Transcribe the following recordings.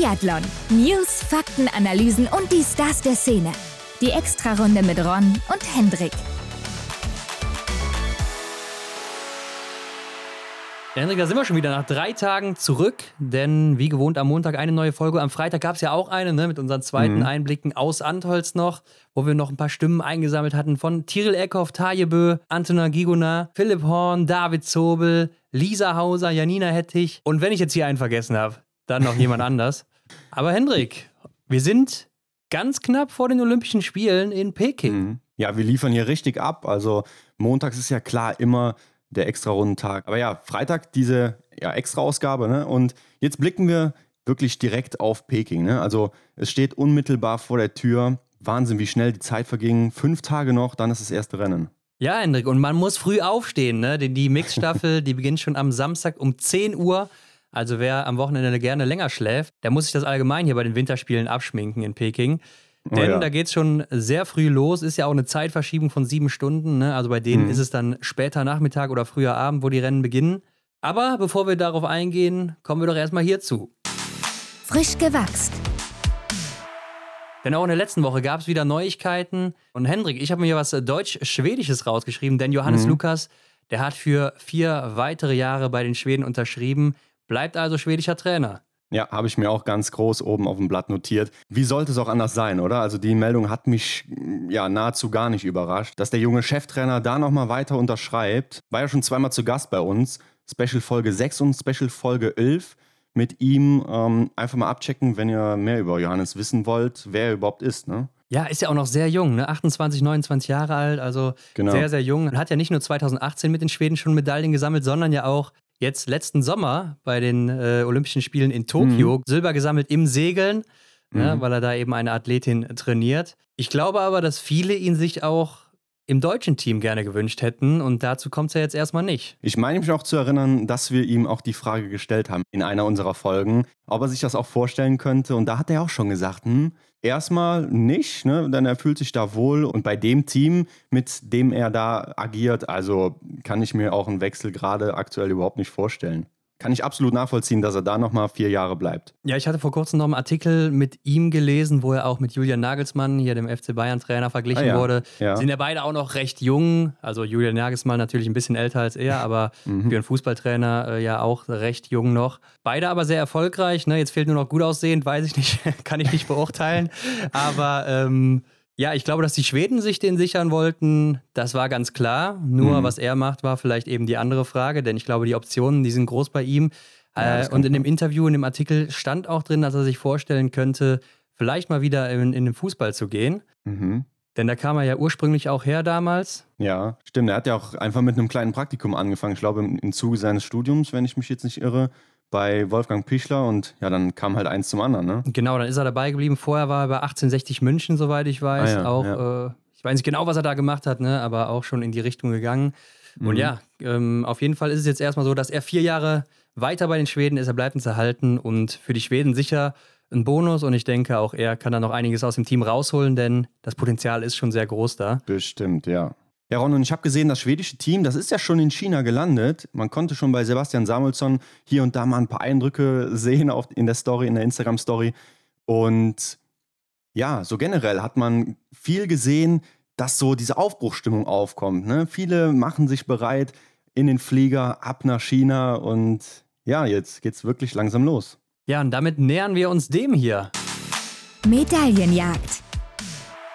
Biathlon. News, Fakten, Analysen und die Stars der Szene. Die Extrarunde mit Ron und Hendrik. Ja, Hendrik, da sind wir schon wieder nach drei Tagen zurück, denn wie gewohnt am Montag eine neue Folge. Am Freitag gab es ja auch eine ne, mit unseren zweiten mhm. Einblicken aus Antholz noch, wo wir noch ein paar Stimmen eingesammelt hatten von Tiril Eckhoff, Tajebö, Antona Gigona, Philipp Horn, David Zobel, Lisa Hauser, Janina Hettich und wenn ich jetzt hier einen vergessen habe, dann noch jemand anders. Aber Hendrik, wir sind ganz knapp vor den Olympischen Spielen in Peking. Mhm. Ja, wir liefern hier richtig ab. Also montags ist ja klar immer der Extra-Rundentag. Aber ja, Freitag diese ja, Extra-Ausgabe. Ne? Und jetzt blicken wir wirklich direkt auf Peking. Ne? Also es steht unmittelbar vor der Tür. Wahnsinn, wie schnell die Zeit verging. Fünf Tage noch, dann ist das erste Rennen. Ja, Hendrik, und man muss früh aufstehen, ne? Denn die Mixstaffel, die beginnt schon am Samstag um 10 Uhr. Also wer am Wochenende gerne länger schläft, der muss sich das allgemein hier bei den Winterspielen abschminken in Peking. Oh Denn oh ja. da geht es schon sehr früh los, ist ja auch eine Zeitverschiebung von sieben Stunden. Ne? Also bei denen mhm. ist es dann später Nachmittag oder früher Abend, wo die Rennen beginnen. Aber bevor wir darauf eingehen, kommen wir doch erstmal hierzu. Frisch gewachst. Denn auch in der letzten Woche gab es wieder Neuigkeiten. Und Hendrik, ich habe mir hier was Deutsch-Schwedisches rausgeschrieben, denn Johannes mhm. Lukas, der hat für vier weitere Jahre bei den Schweden unterschrieben, bleibt also schwedischer Trainer. Ja, habe ich mir auch ganz groß oben auf dem Blatt notiert. Wie sollte es auch anders sein, oder? Also die Meldung hat mich ja nahezu gar nicht überrascht. Dass der junge Cheftrainer da nochmal weiter unterschreibt, war ja schon zweimal zu Gast bei uns. Special Folge 6 und Special Folge 11 mit ihm ähm, einfach mal abchecken, wenn ihr mehr über Johannes wissen wollt, wer er überhaupt ist, ne? Ja, ist ja auch noch sehr jung, ne? 28, 29 Jahre alt, also genau. sehr, sehr jung. Hat ja nicht nur 2018 mit den Schweden schon Medaillen gesammelt, sondern ja auch jetzt letzten Sommer bei den äh, Olympischen Spielen in Tokio mhm. Silber gesammelt im Segeln, ne, mhm. ja, weil er da eben eine Athletin trainiert. Ich glaube aber, dass viele ihn sich auch im deutschen Team gerne gewünscht hätten und dazu kommt es ja jetzt erstmal nicht. Ich meine mich auch zu erinnern, dass wir ihm auch die Frage gestellt haben in einer unserer Folgen, ob er sich das auch vorstellen könnte und da hat er auch schon gesagt, hm, erstmal nicht, ne? denn er fühlt sich da wohl und bei dem Team, mit dem er da agiert, also kann ich mir auch einen Wechsel gerade aktuell überhaupt nicht vorstellen kann ich absolut nachvollziehen, dass er da nochmal vier Jahre bleibt. Ja, ich hatte vor kurzem noch einen Artikel mit ihm gelesen, wo er auch mit Julian Nagelsmann, hier dem FC Bayern-Trainer, verglichen ah, ja. wurde. Ja. Sind ja beide auch noch recht jung. Also Julian Nagelsmann natürlich ein bisschen älter als er, aber mhm. für einen Fußballtrainer äh, ja auch recht jung noch. Beide aber sehr erfolgreich. Ne? Jetzt fehlt nur noch gut aussehend, weiß ich nicht, kann ich nicht beurteilen. aber ähm, ja, ich glaube, dass die Schweden sich den sichern wollten, das war ganz klar. Nur mhm. was er macht, war vielleicht eben die andere Frage, denn ich glaube, die Optionen, die sind groß bei ihm. Ja, äh, und in dem Interview, in dem Artikel stand auch drin, dass er sich vorstellen könnte, vielleicht mal wieder in, in den Fußball zu gehen. Mhm. Denn da kam er ja ursprünglich auch her damals. Ja, stimmt. Er hat ja auch einfach mit einem kleinen Praktikum angefangen. Ich glaube, im, im Zuge seines Studiums, wenn ich mich jetzt nicht irre bei Wolfgang Pichler und ja, dann kam halt eins zum anderen, ne? Genau, dann ist er dabei geblieben. Vorher war er bei 1860 München, soweit ich weiß. Ah, ja, auch, ja. Äh, ich weiß nicht genau, was er da gemacht hat, ne? aber auch schon in die Richtung gegangen. Mhm. Und ja, ähm, auf jeden Fall ist es jetzt erstmal so, dass er vier Jahre weiter bei den Schweden ist. Er bleibt uns erhalten und für die Schweden sicher ein Bonus. Und ich denke, auch er kann da noch einiges aus dem Team rausholen, denn das Potenzial ist schon sehr groß da. Bestimmt, ja. Ja, Ron, und ich habe gesehen, das schwedische Team, das ist ja schon in China gelandet. Man konnte schon bei Sebastian Samuelsson hier und da mal ein paar Eindrücke sehen auch in der Story, in der Instagram-Story. Und ja, so generell hat man viel gesehen, dass so diese Aufbruchstimmung aufkommt. Ne? Viele machen sich bereit in den Flieger ab nach China und ja, jetzt geht's wirklich langsam los. Ja, und damit nähern wir uns dem hier. Medaillenjagd.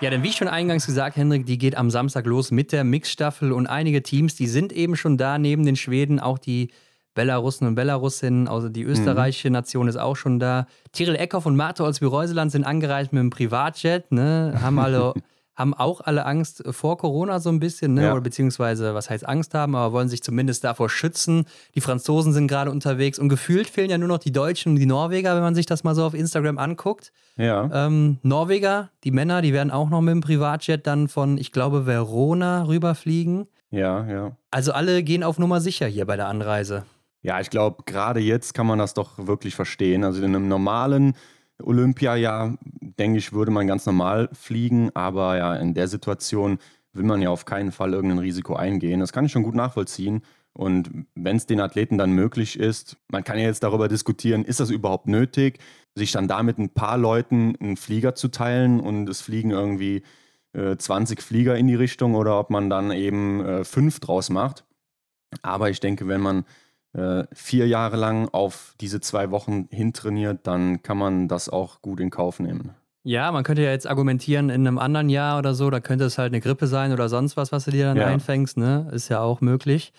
Ja, denn wie schon eingangs gesagt, Hendrik, die geht am Samstag los mit der Mixstaffel und einige Teams, die sind eben schon da neben den Schweden, auch die Belarussen und Belarusinnen, also die österreichische mhm. Nation ist auch schon da. Tiril Eckhoff und Marte Olsby-Reuseland sind angereist mit einem Privatjet, ne, haben alle haben auch alle Angst vor Corona so ein bisschen, ne? Ja. oder beziehungsweise, was heißt Angst haben, aber wollen sich zumindest davor schützen. Die Franzosen sind gerade unterwegs und gefühlt fehlen ja nur noch die Deutschen und die Norweger, wenn man sich das mal so auf Instagram anguckt. Ja. Ähm, Norweger, die Männer, die werden auch noch mit dem Privatjet dann von, ich glaube, Verona rüberfliegen. Ja, ja. Also alle gehen auf Nummer sicher hier bei der Anreise. Ja, ich glaube, gerade jetzt kann man das doch wirklich verstehen. Also in einem normalen Olympia ja, denke ich, würde man ganz normal fliegen, aber ja, in der Situation will man ja auf keinen Fall irgendein Risiko eingehen. Das kann ich schon gut nachvollziehen. Und wenn es den Athleten dann möglich ist, man kann ja jetzt darüber diskutieren, ist das überhaupt nötig, sich dann damit ein paar Leuten einen Flieger zu teilen und es fliegen irgendwie äh, 20 Flieger in die Richtung oder ob man dann eben äh, fünf draus macht. Aber ich denke, wenn man äh, vier Jahre lang auf diese zwei Wochen hintrainiert, dann kann man das auch gut in Kauf nehmen. Ja, man könnte ja jetzt argumentieren, in einem anderen Jahr oder so, da könnte es halt eine Grippe sein oder sonst was, was du dir dann ja. einfängst, ne? Ist ja auch möglich.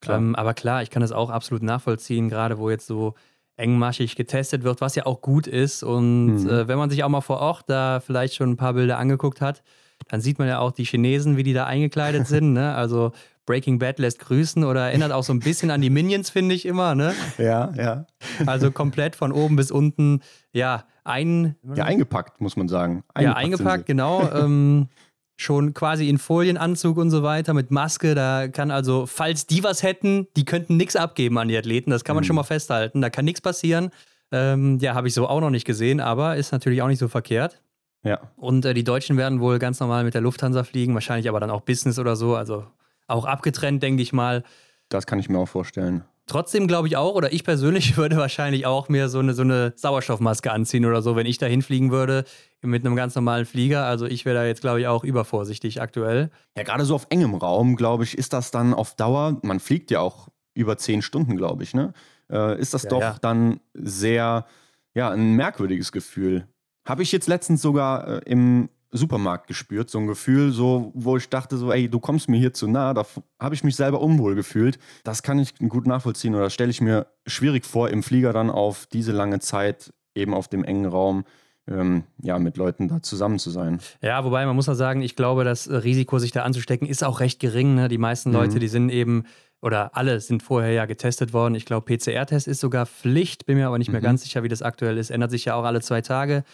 Klar. Ähm, aber klar, ich kann das auch absolut nachvollziehen, gerade wo jetzt so engmaschig getestet wird, was ja auch gut ist. Und mhm. äh, wenn man sich auch mal vor Ort da vielleicht schon ein paar Bilder angeguckt hat, dann sieht man ja auch die Chinesen, wie die da eingekleidet sind. Ne? Also Breaking Bad lässt grüßen oder erinnert auch so ein bisschen an die Minions, finde ich immer. Ne? Ja, ja. Also komplett von oben bis unten, ja, ein. Ja, eingepackt, muss man sagen. Eingepackt ja, eingepackt, genau. Ähm, schon quasi in Folienanzug und so weiter mit Maske. Da kann also, falls die was hätten, die könnten nichts abgeben an die Athleten. Das kann man mhm. schon mal festhalten. Da kann nichts passieren. Ähm, ja, habe ich so auch noch nicht gesehen, aber ist natürlich auch nicht so verkehrt. Ja. Und äh, die Deutschen werden wohl ganz normal mit der Lufthansa fliegen, wahrscheinlich aber dann auch Business oder so. Also auch abgetrennt, denke ich mal. Das kann ich mir auch vorstellen. Trotzdem glaube ich auch, oder ich persönlich würde wahrscheinlich auch mir so eine, so eine Sauerstoffmaske anziehen oder so, wenn ich da hinfliegen würde mit einem ganz normalen Flieger. Also ich wäre da jetzt, glaube ich, auch übervorsichtig aktuell. Ja, gerade so auf engem Raum, glaube ich, ist das dann auf Dauer, man fliegt ja auch über zehn Stunden, glaube ich, ne? Äh, ist das ja, doch ja. dann sehr, ja, ein merkwürdiges Gefühl. Habe ich jetzt letztens sogar äh, im Supermarkt gespürt, so ein Gefühl, so, wo ich dachte, so, ey, du kommst mir hier zu nah, da habe ich mich selber unwohl gefühlt. Das kann ich gut nachvollziehen oder stelle ich mir schwierig vor, im Flieger dann auf diese lange Zeit eben auf dem engen Raum ähm, ja, mit Leuten da zusammen zu sein. Ja, wobei man muss ja sagen, ich glaube, das Risiko, sich da anzustecken, ist auch recht gering. Ne? Die meisten Leute, mhm. die sind eben, oder alle sind vorher ja getestet worden. Ich glaube, PCR-Test ist sogar Pflicht, bin mir aber nicht mehr mhm. ganz sicher, wie das aktuell ist. Ändert sich ja auch alle zwei Tage.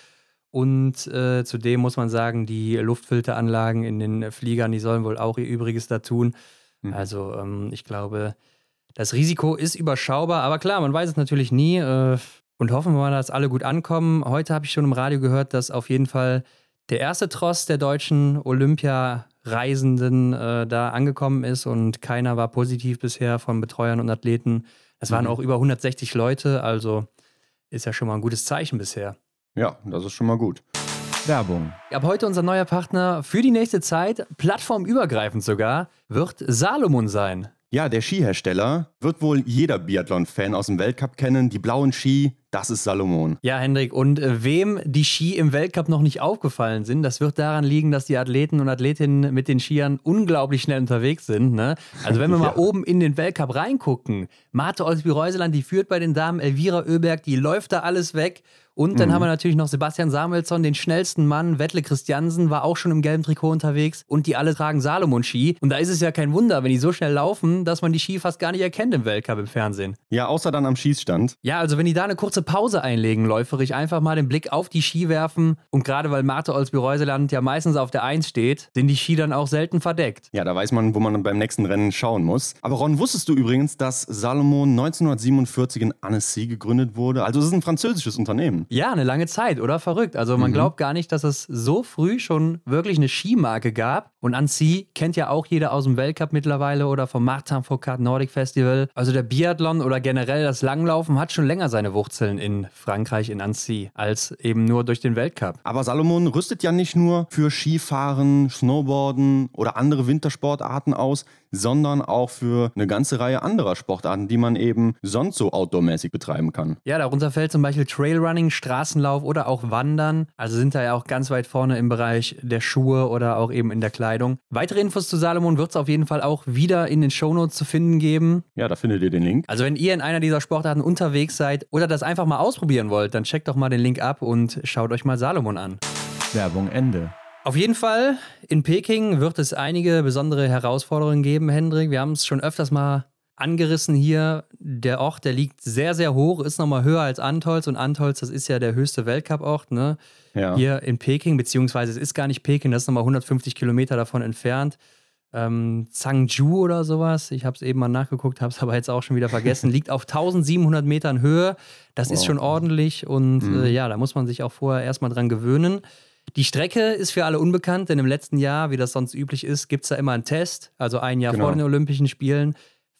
Und äh, zudem muss man sagen, die Luftfilteranlagen in den Fliegern, die sollen wohl auch ihr Übriges da tun. Mhm. Also ähm, ich glaube, das Risiko ist überschaubar, aber klar, man weiß es natürlich nie. Äh, und hoffen wir mal, dass alle gut ankommen. Heute habe ich schon im Radio gehört, dass auf jeden Fall der erste Tross der deutschen Olympia-Reisenden äh, da angekommen ist und keiner war positiv bisher von Betreuern und Athleten. Es waren mhm. auch über 160 Leute, also ist ja schon mal ein gutes Zeichen bisher. Ja, das ist schon mal gut. Werbung. Ab heute unser neuer Partner für die nächste Zeit, plattformübergreifend sogar, wird Salomon sein. Ja, der Skihersteller wird wohl jeder Biathlon-Fan aus dem Weltcup kennen. Die blauen Ski, das ist Salomon. Ja, Hendrik, und äh, wem die Ski im Weltcup noch nicht aufgefallen sind, das wird daran liegen, dass die Athleten und Athletinnen mit den Skiern unglaublich schnell unterwegs sind. Ne? Also wenn wir ja. mal oben in den Weltcup reingucken, Marte Olsby-Reuseland, die führt bei den Damen, Elvira Oeberg, die läuft da alles weg. Und dann mhm. haben wir natürlich noch Sebastian Samuelsson, den schnellsten Mann. Wettle Christiansen war auch schon im gelben Trikot unterwegs. Und die alle tragen Salomon-Ski. Und da ist es ja kein Wunder, wenn die so schnell laufen, dass man die Ski fast gar nicht erkennt im Weltcup im Fernsehen. Ja, außer dann am Schießstand. Ja, also wenn die da eine kurze Pause einlegen, läuferig, einfach mal den Blick auf die Ski werfen. Und gerade weil Marte Olsby-Reuseland ja meistens auf der Eins steht, sind die Ski dann auch selten verdeckt. Ja, da weiß man, wo man beim nächsten Rennen schauen muss. Aber Ron, wusstest du übrigens, dass Salomon 1947 in Annecy gegründet wurde? Also es ist ein französisches Unternehmen. Ja, eine lange Zeit. Zeit, oder? Verrückt. Also man mhm. glaubt gar nicht, dass es so früh schon wirklich eine Skimarke gab. Und Annecy kennt ja auch jeder aus dem Weltcup mittlerweile oder vom Martin Foucault Nordic Festival. Also der Biathlon oder generell das Langlaufen hat schon länger seine Wurzeln in Frankreich, in Annecy, als eben nur durch den Weltcup. Aber Salomon rüstet ja nicht nur für Skifahren, Snowboarden oder andere Wintersportarten aus, sondern auch für eine ganze Reihe anderer Sportarten, die man eben sonst so outdoormäßig betreiben kann. Ja, darunter fällt zum Beispiel Trailrunning, Straßenlauf oder auch Wandern. Also sind da ja auch ganz weit vorne im Bereich der Schuhe oder auch eben in der Kleidung. Weitere Infos zu Salomon wird es auf jeden Fall auch wieder in den Shownotes zu finden geben. Ja, da findet ihr den Link. Also wenn ihr in einer dieser Sportarten unterwegs seid oder das einfach mal ausprobieren wollt, dann checkt doch mal den Link ab und schaut euch mal Salomon an. Werbung Ende. Auf jeden Fall, in Peking wird es einige besondere Herausforderungen geben, Hendrik. Wir haben es schon öfters mal angerissen hier. Der Ort, der liegt sehr, sehr hoch, ist nochmal höher als Antolz. Und Antolz, das ist ja der höchste Weltcup-Ort, ne? Ja. Hier in Peking, beziehungsweise es ist gar nicht Peking, das ist nochmal 150 Kilometer davon entfernt. Ähm, Zhangju oder sowas, ich habe es eben mal nachgeguckt, habe es aber jetzt auch schon wieder vergessen, liegt auf 1700 Metern Höhe. Das wow. ist schon ordentlich und mhm. äh, ja, da muss man sich auch vorher erstmal dran gewöhnen. Die Strecke ist für alle unbekannt, denn im letzten Jahr, wie das sonst üblich ist, gibt es da immer einen Test, also ein Jahr genau. vor den Olympischen Spielen.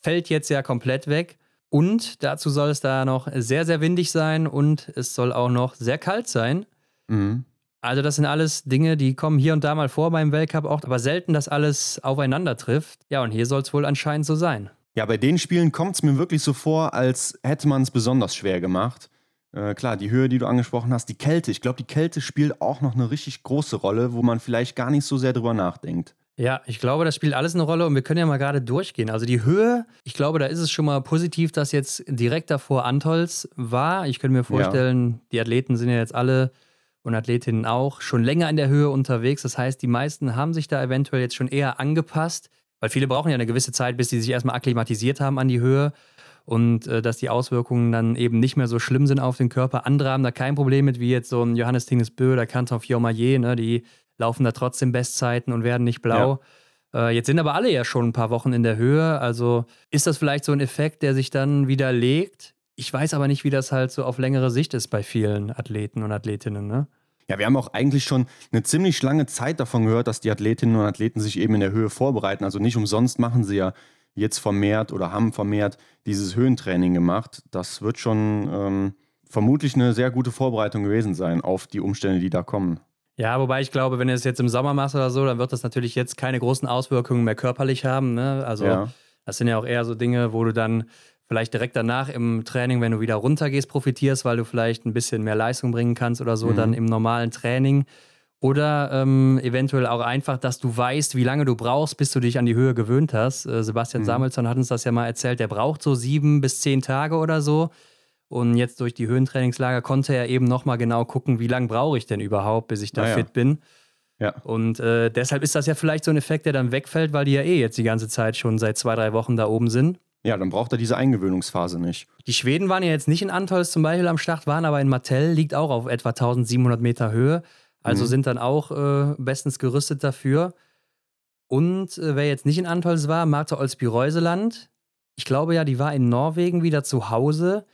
Fällt jetzt ja komplett weg. Und dazu soll es da noch sehr, sehr windig sein und es soll auch noch sehr kalt sein. Mhm. Also das sind alles Dinge, die kommen hier und da mal vor beim Weltcup auch, aber selten, dass alles aufeinander trifft. Ja, und hier soll es wohl anscheinend so sein. Ja, bei den Spielen kommt es mir wirklich so vor, als hätte man es besonders schwer gemacht. Äh, klar, die Höhe, die du angesprochen hast, die Kälte. Ich glaube, die Kälte spielt auch noch eine richtig große Rolle, wo man vielleicht gar nicht so sehr drüber nachdenkt. Ja, ich glaube, das spielt alles eine Rolle und wir können ja mal gerade durchgehen. Also die Höhe, ich glaube, da ist es schon mal positiv, dass jetzt direkt davor Antols war. Ich könnte mir vorstellen, ja. die Athleten sind ja jetzt alle und Athletinnen auch schon länger in der Höhe unterwegs. Das heißt, die meisten haben sich da eventuell jetzt schon eher angepasst, weil viele brauchen ja eine gewisse Zeit, bis sie sich erstmal akklimatisiert haben an die Höhe und äh, dass die Auswirkungen dann eben nicht mehr so schlimm sind auf den Körper. Andere haben da kein Problem mit, wie jetzt so ein Johannes Tinges Bö, der Kanton Fiormaillet, ne, die laufen da trotzdem Bestzeiten und werden nicht blau. Ja. Äh, jetzt sind aber alle ja schon ein paar Wochen in der Höhe. Also ist das vielleicht so ein Effekt, der sich dann widerlegt? Ich weiß aber nicht, wie das halt so auf längere Sicht ist bei vielen Athleten und Athletinnen. Ne? Ja, wir haben auch eigentlich schon eine ziemlich lange Zeit davon gehört, dass die Athletinnen und Athleten sich eben in der Höhe vorbereiten. Also nicht umsonst machen sie ja jetzt vermehrt oder haben vermehrt dieses Höhentraining gemacht. Das wird schon ähm, vermutlich eine sehr gute Vorbereitung gewesen sein auf die Umstände, die da kommen. Ja, wobei ich glaube, wenn du es jetzt im Sommer machst oder so, dann wird das natürlich jetzt keine großen Auswirkungen mehr körperlich haben. Ne? Also ja. das sind ja auch eher so Dinge, wo du dann vielleicht direkt danach im Training, wenn du wieder runtergehst, profitierst, weil du vielleicht ein bisschen mehr Leistung bringen kannst oder so, mhm. dann im normalen Training. Oder ähm, eventuell auch einfach, dass du weißt, wie lange du brauchst, bis du dich an die Höhe gewöhnt hast. Äh, Sebastian mhm. Samuelsson hat uns das ja mal erzählt, der braucht so sieben bis zehn Tage oder so. Und jetzt durch die Höhentrainingslager konnte er eben nochmal genau gucken, wie lange brauche ich denn überhaupt, bis ich da ah, fit bin. Ja. Und äh, deshalb ist das ja vielleicht so ein Effekt, der dann wegfällt, weil die ja eh jetzt die ganze Zeit schon seit zwei, drei Wochen da oben sind. Ja, dann braucht er diese Eingewöhnungsphase nicht. Die Schweden waren ja jetzt nicht in Antols zum Beispiel am Start, waren aber in Martell, liegt auch auf etwa 1700 Meter Höhe. Also mhm. sind dann auch äh, bestens gerüstet dafür. Und äh, wer jetzt nicht in Antols war, Martha Olsby-Reuseland. Ich glaube ja, die war in Norwegen wieder zu Hause.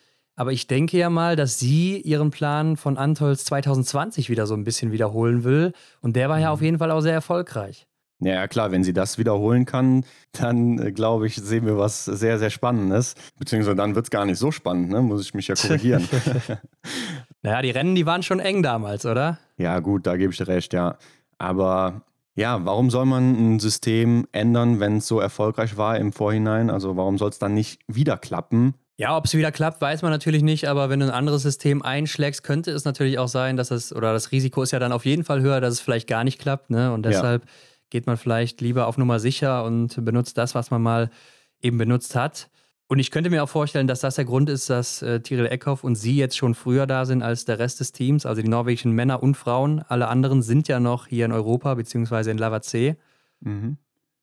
Aber ich denke ja mal, dass sie ihren Plan von Antols 2020 wieder so ein bisschen wiederholen will. Und der war ja mhm. auf jeden Fall auch sehr erfolgreich. Ja, klar, wenn sie das wiederholen kann, dann äh, glaube ich, sehen wir was sehr, sehr Spannendes. Beziehungsweise dann wird es gar nicht so spannend, ne? muss ich mich ja korrigieren. naja, die Rennen, die waren schon eng damals, oder? Ja, gut, da gebe ich dir recht, ja. Aber ja, warum soll man ein System ändern, wenn es so erfolgreich war im Vorhinein? Also warum soll es dann nicht wieder klappen? Ja, ob es wieder klappt, weiß man natürlich nicht, aber wenn du ein anderes System einschlägst, könnte es natürlich auch sein, dass es, oder das Risiko ist ja dann auf jeden Fall höher, dass es vielleicht gar nicht klappt, ne? Und deshalb. Ja geht man vielleicht lieber auf Nummer sicher und benutzt das, was man mal eben benutzt hat. Und ich könnte mir auch vorstellen, dass das der Grund ist, dass äh, Tiril Eckhoff und sie jetzt schon früher da sind als der Rest des Teams, also die norwegischen Männer und Frauen. Alle anderen sind ja noch hier in Europa, beziehungsweise in Lavazee. Mhm.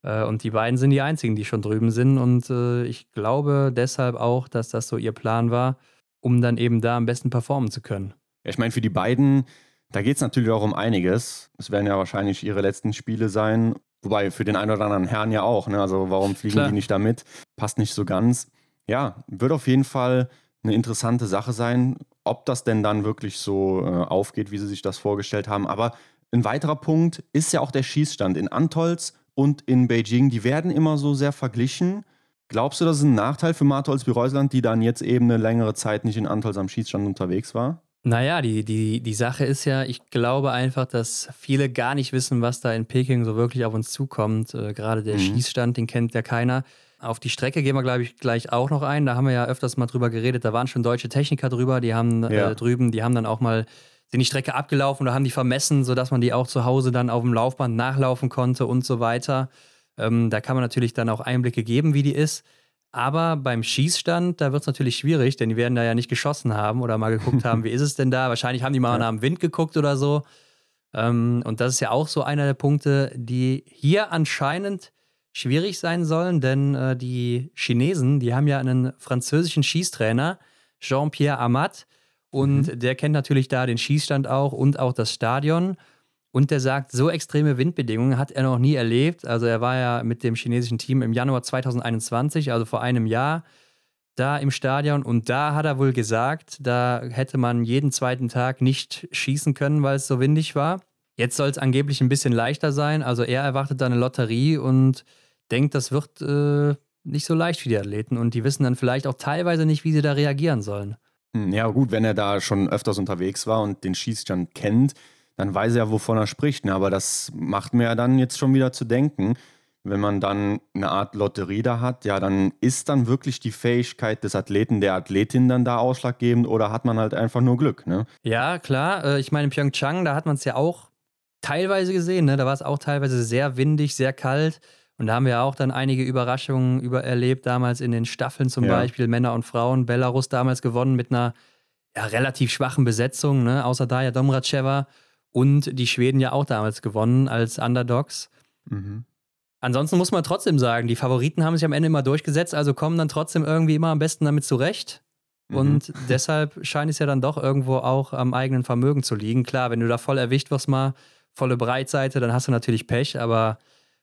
Äh, und die beiden sind die einzigen, die schon drüben sind. Und äh, ich glaube deshalb auch, dass das so ihr Plan war, um dann eben da am besten performen zu können. Ja, ich meine, für die beiden da geht es natürlich auch um einiges. Es werden ja wahrscheinlich ihre letzten Spiele sein. Wobei für den einen oder anderen Herrn ja auch. Ne? Also warum fliegen Klar. die nicht damit? Passt nicht so ganz. Ja, wird auf jeden Fall eine interessante Sache sein, ob das denn dann wirklich so äh, aufgeht, wie sie sich das vorgestellt haben. Aber ein weiterer Punkt ist ja auch der Schießstand in Antolz und in Beijing. Die werden immer so sehr verglichen. Glaubst du, das ist ein Nachteil für Martholz Bereusland, die dann jetzt eben eine längere Zeit nicht in Antolz am Schießstand unterwegs war? Naja, die, die, die Sache ist ja, ich glaube einfach, dass viele gar nicht wissen, was da in Peking so wirklich auf uns zukommt. Äh, gerade der mhm. Schießstand, den kennt ja keiner. Auf die Strecke gehen wir, glaube ich, gleich auch noch ein. Da haben wir ja öfters mal drüber geredet. Da waren schon deutsche Techniker drüber, die haben äh, ja. äh, drüben, die haben dann auch mal sind die Strecke abgelaufen oder haben die vermessen, sodass man die auch zu Hause dann auf dem Laufband nachlaufen konnte und so weiter. Ähm, da kann man natürlich dann auch Einblicke geben, wie die ist. Aber beim Schießstand, da wird es natürlich schwierig, denn die werden da ja nicht geschossen haben oder mal geguckt haben, wie ist es denn da? Wahrscheinlich haben die mal ja. nach dem Wind geguckt oder so. Ähm, und das ist ja auch so einer der Punkte, die hier anscheinend schwierig sein sollen, denn äh, die Chinesen, die haben ja einen französischen Schießtrainer, Jean-Pierre Amat, und mhm. der kennt natürlich da den Schießstand auch und auch das Stadion. Und der sagt, so extreme Windbedingungen hat er noch nie erlebt. Also er war ja mit dem chinesischen Team im Januar 2021, also vor einem Jahr, da im Stadion. Und da hat er wohl gesagt, da hätte man jeden zweiten Tag nicht schießen können, weil es so windig war. Jetzt soll es angeblich ein bisschen leichter sein. Also er erwartet da eine Lotterie und denkt, das wird äh, nicht so leicht für die Athleten und die wissen dann vielleicht auch teilweise nicht, wie sie da reagieren sollen. Hm, ja, gut, wenn er da schon öfters unterwegs war und den Schießstand kennt, dann weiß er, wovon er spricht. Ne? Aber das macht mir ja dann jetzt schon wieder zu denken. Wenn man dann eine Art Lotterie da hat, ja, dann ist dann wirklich die Fähigkeit des Athleten, der Athletin dann da ausschlaggebend oder hat man halt einfach nur Glück, ne? Ja, klar. Äh, ich meine, in Pyeongchang, da hat man es ja auch teilweise gesehen, ne? Da war es auch teilweise sehr windig, sehr kalt. Und da haben wir auch dann einige Überraschungen über erlebt, damals in den Staffeln zum ja. Beispiel, Männer und Frauen. Belarus damals gewonnen mit einer ja, relativ schwachen Besetzung, ne? außer Daya Domracheva. Und die Schweden ja auch damals gewonnen als Underdogs. Mhm. Ansonsten muss man trotzdem sagen, die Favoriten haben sich am Ende immer durchgesetzt, also kommen dann trotzdem irgendwie immer am besten damit zurecht. Mhm. Und deshalb scheint es ja dann doch irgendwo auch am eigenen Vermögen zu liegen. Klar, wenn du da voll erwischt wirst, mal volle Breitseite, dann hast du natürlich Pech, aber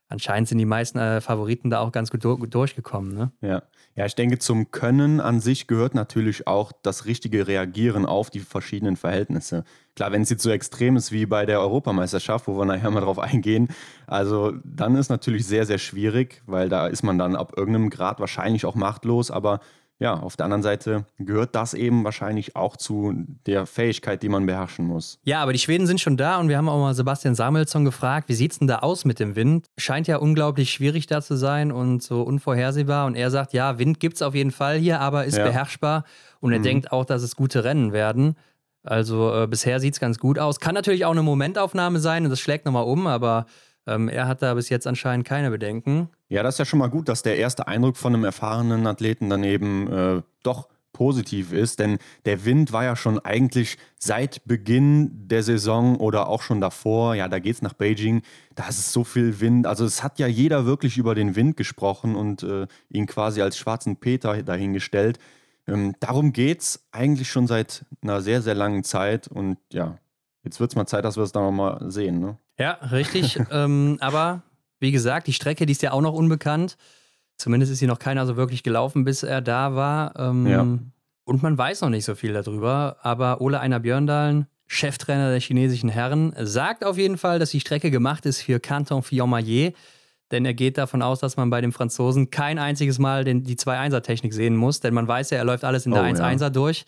anscheinend sind die meisten äh, Favoriten da auch ganz gut, gut durchgekommen. Ne? Ja. ja, ich denke, zum Können an sich gehört natürlich auch das richtige Reagieren auf die verschiedenen Verhältnisse. Klar, wenn es jetzt so extrem ist wie bei der Europameisterschaft, wo wir nachher mal drauf eingehen, also dann ist natürlich sehr, sehr schwierig, weil da ist man dann ab irgendeinem Grad wahrscheinlich auch machtlos, aber ja, auf der anderen Seite gehört das eben wahrscheinlich auch zu der Fähigkeit, die man beherrschen muss. Ja, aber die Schweden sind schon da und wir haben auch mal Sebastian Samuelsson gefragt, wie sieht es denn da aus mit dem Wind? Scheint ja unglaublich schwierig da zu sein und so unvorhersehbar. Und er sagt, ja, Wind gibt es auf jeden Fall hier, aber ist ja. beherrschbar. Und er mhm. denkt auch, dass es gute Rennen werden. Also äh, bisher sieht es ganz gut aus. Kann natürlich auch eine Momentaufnahme sein und das schlägt nochmal um, aber ähm, er hat da bis jetzt anscheinend keine Bedenken. Ja, das ist ja schon mal gut, dass der erste Eindruck von einem erfahrenen Athleten daneben äh, doch positiv ist, denn der Wind war ja schon eigentlich seit Beginn der Saison oder auch schon davor, ja, da geht es nach Beijing, da ist so viel Wind, also es hat ja jeder wirklich über den Wind gesprochen und äh, ihn quasi als schwarzen Peter dahingestellt. Ähm, darum geht es eigentlich schon seit einer sehr, sehr langen Zeit und ja, jetzt wird es mal Zeit, dass wir es da nochmal sehen, ne? Ja, richtig. ähm, aber wie gesagt, die Strecke, die ist ja auch noch unbekannt. Zumindest ist sie noch keiner so wirklich gelaufen, bis er da war. Ähm, ja. Und man weiß noch nicht so viel darüber. Aber Ole Einer Björndalen, Cheftrainer der chinesischen Herren, sagt auf jeden Fall, dass die Strecke gemacht ist für Canton Fillon-Maillet. Denn er geht davon aus, dass man bei dem Franzosen kein einziges Mal den, die 2-1er-Technik sehen muss. Denn man weiß ja, er läuft alles in der oh, 1-1er ja. durch.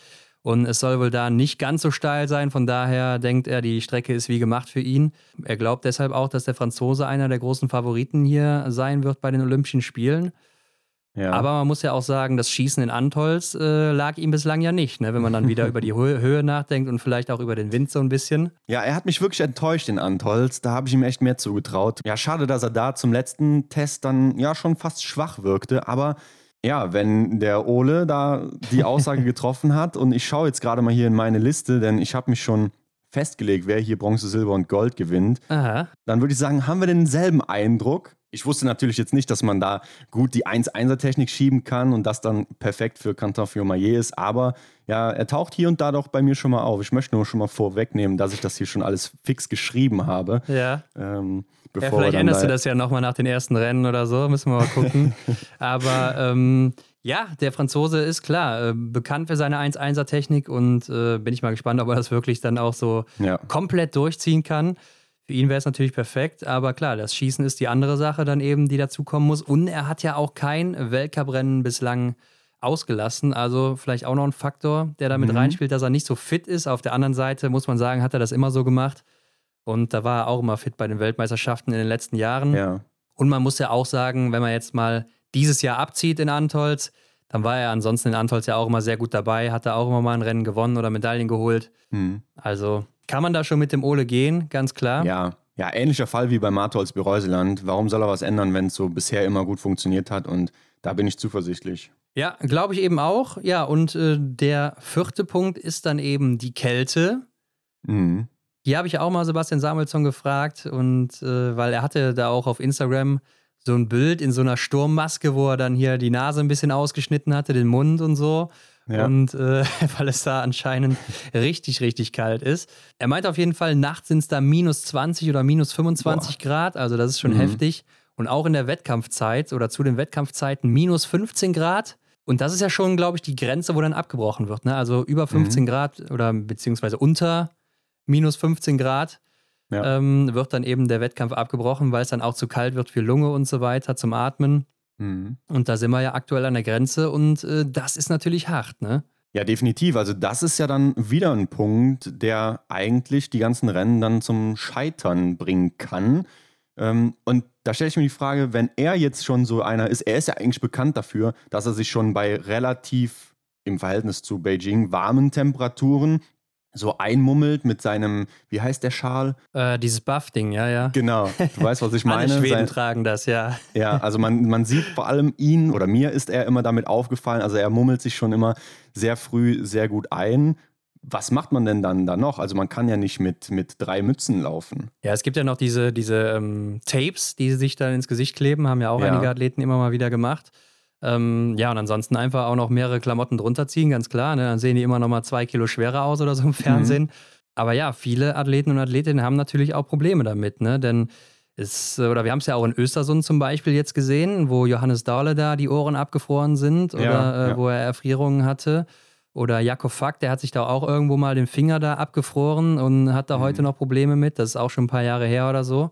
Und es soll wohl da nicht ganz so steil sein. Von daher denkt er, die Strecke ist wie gemacht für ihn. Er glaubt deshalb auch, dass der Franzose einer der großen Favoriten hier sein wird bei den Olympischen Spielen. Ja. Aber man muss ja auch sagen, das Schießen in Antolz äh, lag ihm bislang ja nicht, ne? wenn man dann wieder über die Höhe, Höhe nachdenkt und vielleicht auch über den Wind so ein bisschen. Ja, er hat mich wirklich enttäuscht in Antolz. Da habe ich ihm echt mehr zugetraut. Ja, schade, dass er da zum letzten Test dann ja schon fast schwach wirkte. Aber ja, wenn der Ole da die Aussage getroffen hat und ich schaue jetzt gerade mal hier in meine Liste, denn ich habe mich schon festgelegt, wer hier Bronze, Silber und Gold gewinnt, Aha. dann würde ich sagen, haben wir denselben Eindruck. Ich wusste natürlich jetzt nicht, dass man da gut die 1-1er-Technik schieben kann und das dann perfekt für Canton Fiormaillet ist, aber ja, er taucht hier und da doch bei mir schon mal auf. Ich möchte nur schon mal vorwegnehmen, dass ich das hier schon alles fix geschrieben habe. Ja. Ähm, ja, vielleicht änderst du das ja nochmal nach den ersten Rennen oder so, müssen wir mal gucken. Aber ähm, ja, der Franzose ist klar, äh, bekannt für seine 1-1er-Technik und äh, bin ich mal gespannt, ob er das wirklich dann auch so ja. komplett durchziehen kann. Für ihn wäre es natürlich perfekt, aber klar, das Schießen ist die andere Sache dann eben, die dazukommen muss. Und er hat ja auch kein Weltcuprennen bislang ausgelassen. Also vielleicht auch noch ein Faktor, der damit mhm. reinspielt, dass er nicht so fit ist. Auf der anderen Seite muss man sagen, hat er das immer so gemacht. Und da war er auch immer fit bei den Weltmeisterschaften in den letzten Jahren. Ja. Und man muss ja auch sagen, wenn man jetzt mal dieses Jahr abzieht in Antolz, dann war er ansonsten in Antolz ja auch immer sehr gut dabei, hat er auch immer mal ein Rennen gewonnen oder Medaillen geholt. Mhm. Also kann man da schon mit dem Ole gehen, ganz klar. Ja, ja, ähnlicher Fall wie bei Martholz Bereuseland. Warum soll er was ändern, wenn es so bisher immer gut funktioniert hat? Und da bin ich zuversichtlich. Ja, glaube ich eben auch. Ja, und äh, der vierte Punkt ist dann eben die Kälte. Mhm. Hier habe ich auch mal Sebastian Samuelsson gefragt und äh, weil er hatte da auch auf Instagram so ein Bild in so einer Sturmmaske, wo er dann hier die Nase ein bisschen ausgeschnitten hatte, den Mund und so. Ja. Und äh, weil es da anscheinend richtig, richtig kalt ist. Er meint auf jeden Fall, nachts sind es da minus 20 oder minus 25 Boah. Grad, also das ist schon mhm. heftig. Und auch in der Wettkampfzeit oder zu den Wettkampfzeiten minus 15 Grad. Und das ist ja schon, glaube ich, die Grenze, wo dann abgebrochen wird. Ne? Also über 15 mhm. Grad oder beziehungsweise unter minus 15 Grad, ja. ähm, wird dann eben der Wettkampf abgebrochen, weil es dann auch zu kalt wird für Lunge und so weiter zum Atmen. Mhm. Und da sind wir ja aktuell an der Grenze und äh, das ist natürlich hart, ne? Ja, definitiv. Also das ist ja dann wieder ein Punkt, der eigentlich die ganzen Rennen dann zum Scheitern bringen kann. Ähm, und da stelle ich mir die Frage, wenn er jetzt schon so einer ist, er ist ja eigentlich bekannt dafür, dass er sich schon bei relativ im Verhältnis zu Beijing warmen Temperaturen so einmummelt mit seinem, wie heißt der Schal? Äh, dieses Buff-Ding, ja, ja. Genau, du weißt, was ich meine. Alle Schweden Sein, tragen das, ja. Ja, also man, man sieht vor allem ihn, oder mir ist er immer damit aufgefallen, also er mummelt sich schon immer sehr früh sehr gut ein. Was macht man denn dann da noch? Also man kann ja nicht mit, mit drei Mützen laufen. Ja, es gibt ja noch diese, diese ähm, Tapes, die sich dann ins Gesicht kleben, haben ja auch ja. einige Athleten immer mal wieder gemacht. Ähm, ja, und ansonsten einfach auch noch mehrere Klamotten drunter ziehen, ganz klar. Ne? Dann sehen die immer noch mal zwei Kilo schwerer aus oder so im Fernsehen. Mhm. Aber ja, viele Athleten und Athletinnen haben natürlich auch Probleme damit, ne? Denn es, oder wir haben es ja auch in Östersund zum Beispiel jetzt gesehen, wo Johannes Dahle da die Ohren abgefroren sind oder ja, äh, ja. wo er Erfrierungen hatte. Oder Jakob Fack, der hat sich da auch irgendwo mal den Finger da abgefroren und hat da mhm. heute noch Probleme mit. Das ist auch schon ein paar Jahre her oder so.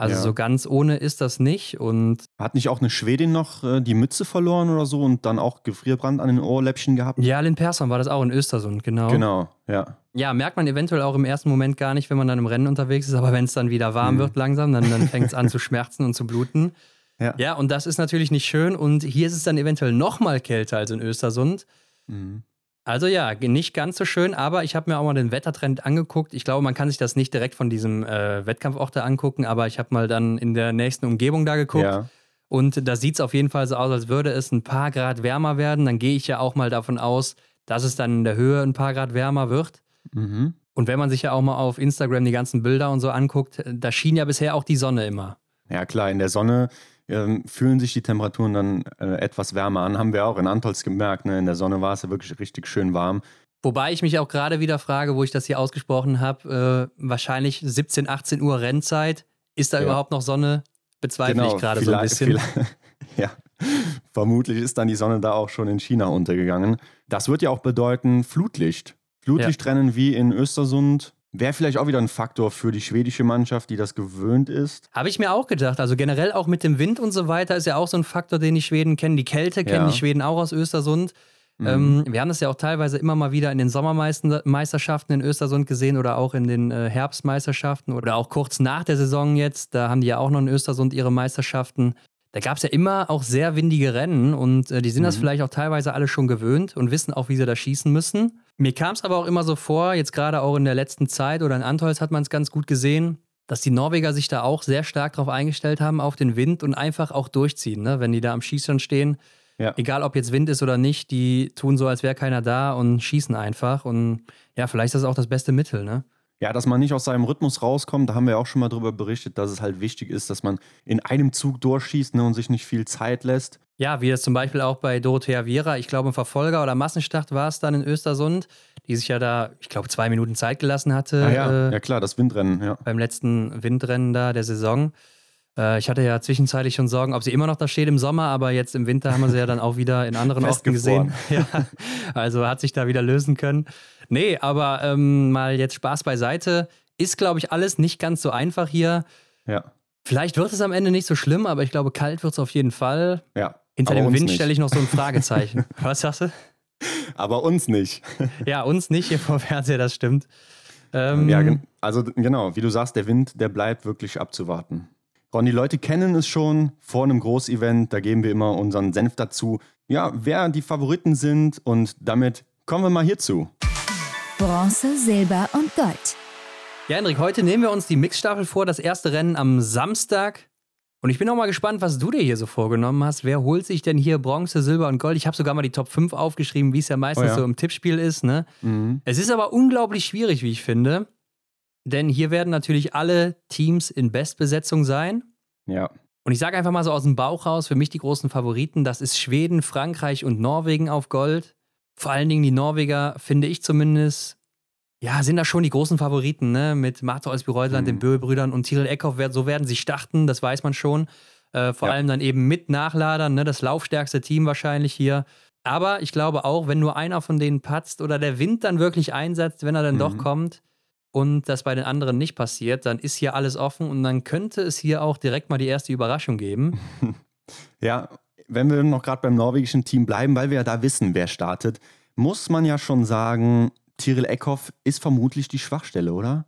Also ja. so ganz ohne ist das nicht. Und Hat nicht auch eine Schwedin noch äh, die Mütze verloren oder so und dann auch Gefrierbrand an den Ohrläppchen gehabt? Ja, Lynn Persson war das auch in Östersund, genau. Genau, ja. Ja, merkt man eventuell auch im ersten Moment gar nicht, wenn man dann im Rennen unterwegs ist, aber wenn es dann wieder warm mhm. wird langsam, dann, dann fängt es an zu schmerzen und zu bluten. Ja. ja, und das ist natürlich nicht schön. Und hier ist es dann eventuell noch mal kälter als in Östersund. Mhm. Also ja, nicht ganz so schön, aber ich habe mir auch mal den Wettertrend angeguckt. Ich glaube, man kann sich das nicht direkt von diesem äh, Wettkampfort da angucken, aber ich habe mal dann in der nächsten Umgebung da geguckt. Ja. Und da sieht es auf jeden Fall so aus, als würde es ein paar Grad wärmer werden. Dann gehe ich ja auch mal davon aus, dass es dann in der Höhe ein paar Grad wärmer wird. Mhm. Und wenn man sich ja auch mal auf Instagram die ganzen Bilder und so anguckt, da schien ja bisher auch die Sonne immer. Ja, klar, in der Sonne ähm, fühlen sich die Temperaturen dann äh, etwas wärmer an. Haben wir auch in Antolz gemerkt. Ne? In der Sonne war es ja wirklich richtig schön warm. Wobei ich mich auch gerade wieder frage, wo ich das hier ausgesprochen habe, äh, wahrscheinlich 17, 18 Uhr Rennzeit. Ist da ja. überhaupt noch Sonne? Bezweifle genau, ich gerade so ein bisschen. ja, vermutlich ist dann die Sonne da auch schon in China untergegangen. Das wird ja auch bedeuten Flutlicht. Flutlichtrennen ja. wie in Östersund Wäre vielleicht auch wieder ein Faktor für die schwedische Mannschaft, die das gewöhnt ist. Habe ich mir auch gedacht. Also generell auch mit dem Wind und so weiter ist ja auch so ein Faktor, den die Schweden kennen. Die Kälte kennen ja. die Schweden auch aus Östersund. Mhm. Ähm, wir haben das ja auch teilweise immer mal wieder in den Sommermeisterschaften in Östersund gesehen oder auch in den äh, Herbstmeisterschaften oder auch kurz nach der Saison jetzt. Da haben die ja auch noch in Östersund ihre Meisterschaften. Da gab es ja immer auch sehr windige Rennen und äh, die sind mhm. das vielleicht auch teilweise alle schon gewöhnt und wissen auch, wie sie da schießen müssen. Mir kam es aber auch immer so vor, jetzt gerade auch in der letzten Zeit oder in Antolz hat man es ganz gut gesehen, dass die Norweger sich da auch sehr stark darauf eingestellt haben, auf den Wind und einfach auch durchziehen. Ne? Wenn die da am Schießern stehen, ja. egal ob jetzt Wind ist oder nicht, die tun so, als wäre keiner da und schießen einfach. Und ja, vielleicht ist das auch das beste Mittel. Ne? Ja, dass man nicht aus seinem Rhythmus rauskommt, da haben wir auch schon mal darüber berichtet, dass es halt wichtig ist, dass man in einem Zug durchschießt ne, und sich nicht viel Zeit lässt. Ja, wie das zum Beispiel auch bei Dorothea Viera, ich glaube im Verfolger oder Massenstart war es dann in Östersund, die sich ja da, ich glaube, zwei Minuten Zeit gelassen hatte. Ah, ja. Äh, ja, klar, das Windrennen, ja. Beim letzten Windrennen da der Saison. Äh, ich hatte ja zwischenzeitlich schon Sorgen, ob sie immer noch da steht im Sommer, aber jetzt im Winter haben wir sie ja dann auch wieder in anderen Orten gesehen. Ja, also hat sich da wieder lösen können. Nee, aber ähm, mal jetzt Spaß beiseite. Ist, glaube ich, alles nicht ganz so einfach hier. Ja. Vielleicht wird es am Ende nicht so schlimm, aber ich glaube, kalt wird es auf jeden Fall. Ja. Hinter dem Wind stelle ich noch so ein Fragezeichen. Was sagst du? Aber uns nicht. ja, uns nicht hier vor Fernseher, das stimmt. Ähm, ja, also genau, wie du sagst, der Wind, der bleibt wirklich abzuwarten. Ron, die Leute kennen es schon vor einem Großevent, da geben wir immer unseren Senf dazu. Ja, wer die Favoriten sind und damit kommen wir mal hierzu. Bronze, Silber und Gold. Ja, Hendrik, heute nehmen wir uns die Mixstaffel vor, das erste Rennen am Samstag. Und ich bin auch mal gespannt, was du dir hier so vorgenommen hast. Wer holt sich denn hier Bronze, Silber und Gold? Ich habe sogar mal die Top 5 aufgeschrieben, wie es ja meistens oh ja. so im Tippspiel ist. Ne? Mhm. Es ist aber unglaublich schwierig, wie ich finde. Denn hier werden natürlich alle Teams in Bestbesetzung sein. Ja. Und ich sage einfach mal so aus dem Bauch raus, für mich die großen Favoriten, das ist Schweden, Frankreich und Norwegen auf Gold. Vor allen Dingen die Norweger, finde ich zumindest, ja, sind da schon die großen Favoriten, ne? Mit Martha Olsby-Reuseland, mhm. den Böhl-Brüdern und Tyrell Eckhoff, so werden sie starten, das weiß man schon. Äh, vor ja. allem dann eben mit Nachladern, ne? Das laufstärkste Team wahrscheinlich hier. Aber ich glaube auch, wenn nur einer von denen patzt oder der Wind dann wirklich einsetzt, wenn er dann mhm. doch kommt, und das bei den anderen nicht passiert, dann ist hier alles offen und dann könnte es hier auch direkt mal die erste Überraschung geben. ja, wenn wir noch gerade beim norwegischen Team bleiben, weil wir ja da wissen, wer startet, muss man ja schon sagen, Tyrell Eckhoff ist vermutlich die Schwachstelle, oder?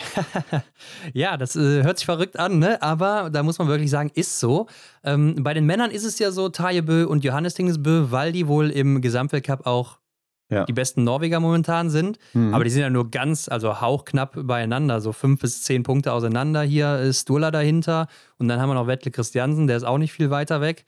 ja, das äh, hört sich verrückt an, ne? aber da muss man wirklich sagen, ist so. Ähm, bei den Männern ist es ja so, Tajebö und Johannes Tingesbö, weil die wohl im Gesamtweltcup auch ja. die besten Norweger momentan sind. Mhm. Aber die sind ja nur ganz, also hauchknapp beieinander, so fünf bis zehn Punkte auseinander. Hier ist Sturla dahinter und dann haben wir noch Wettle Christiansen, der ist auch nicht viel weiter weg.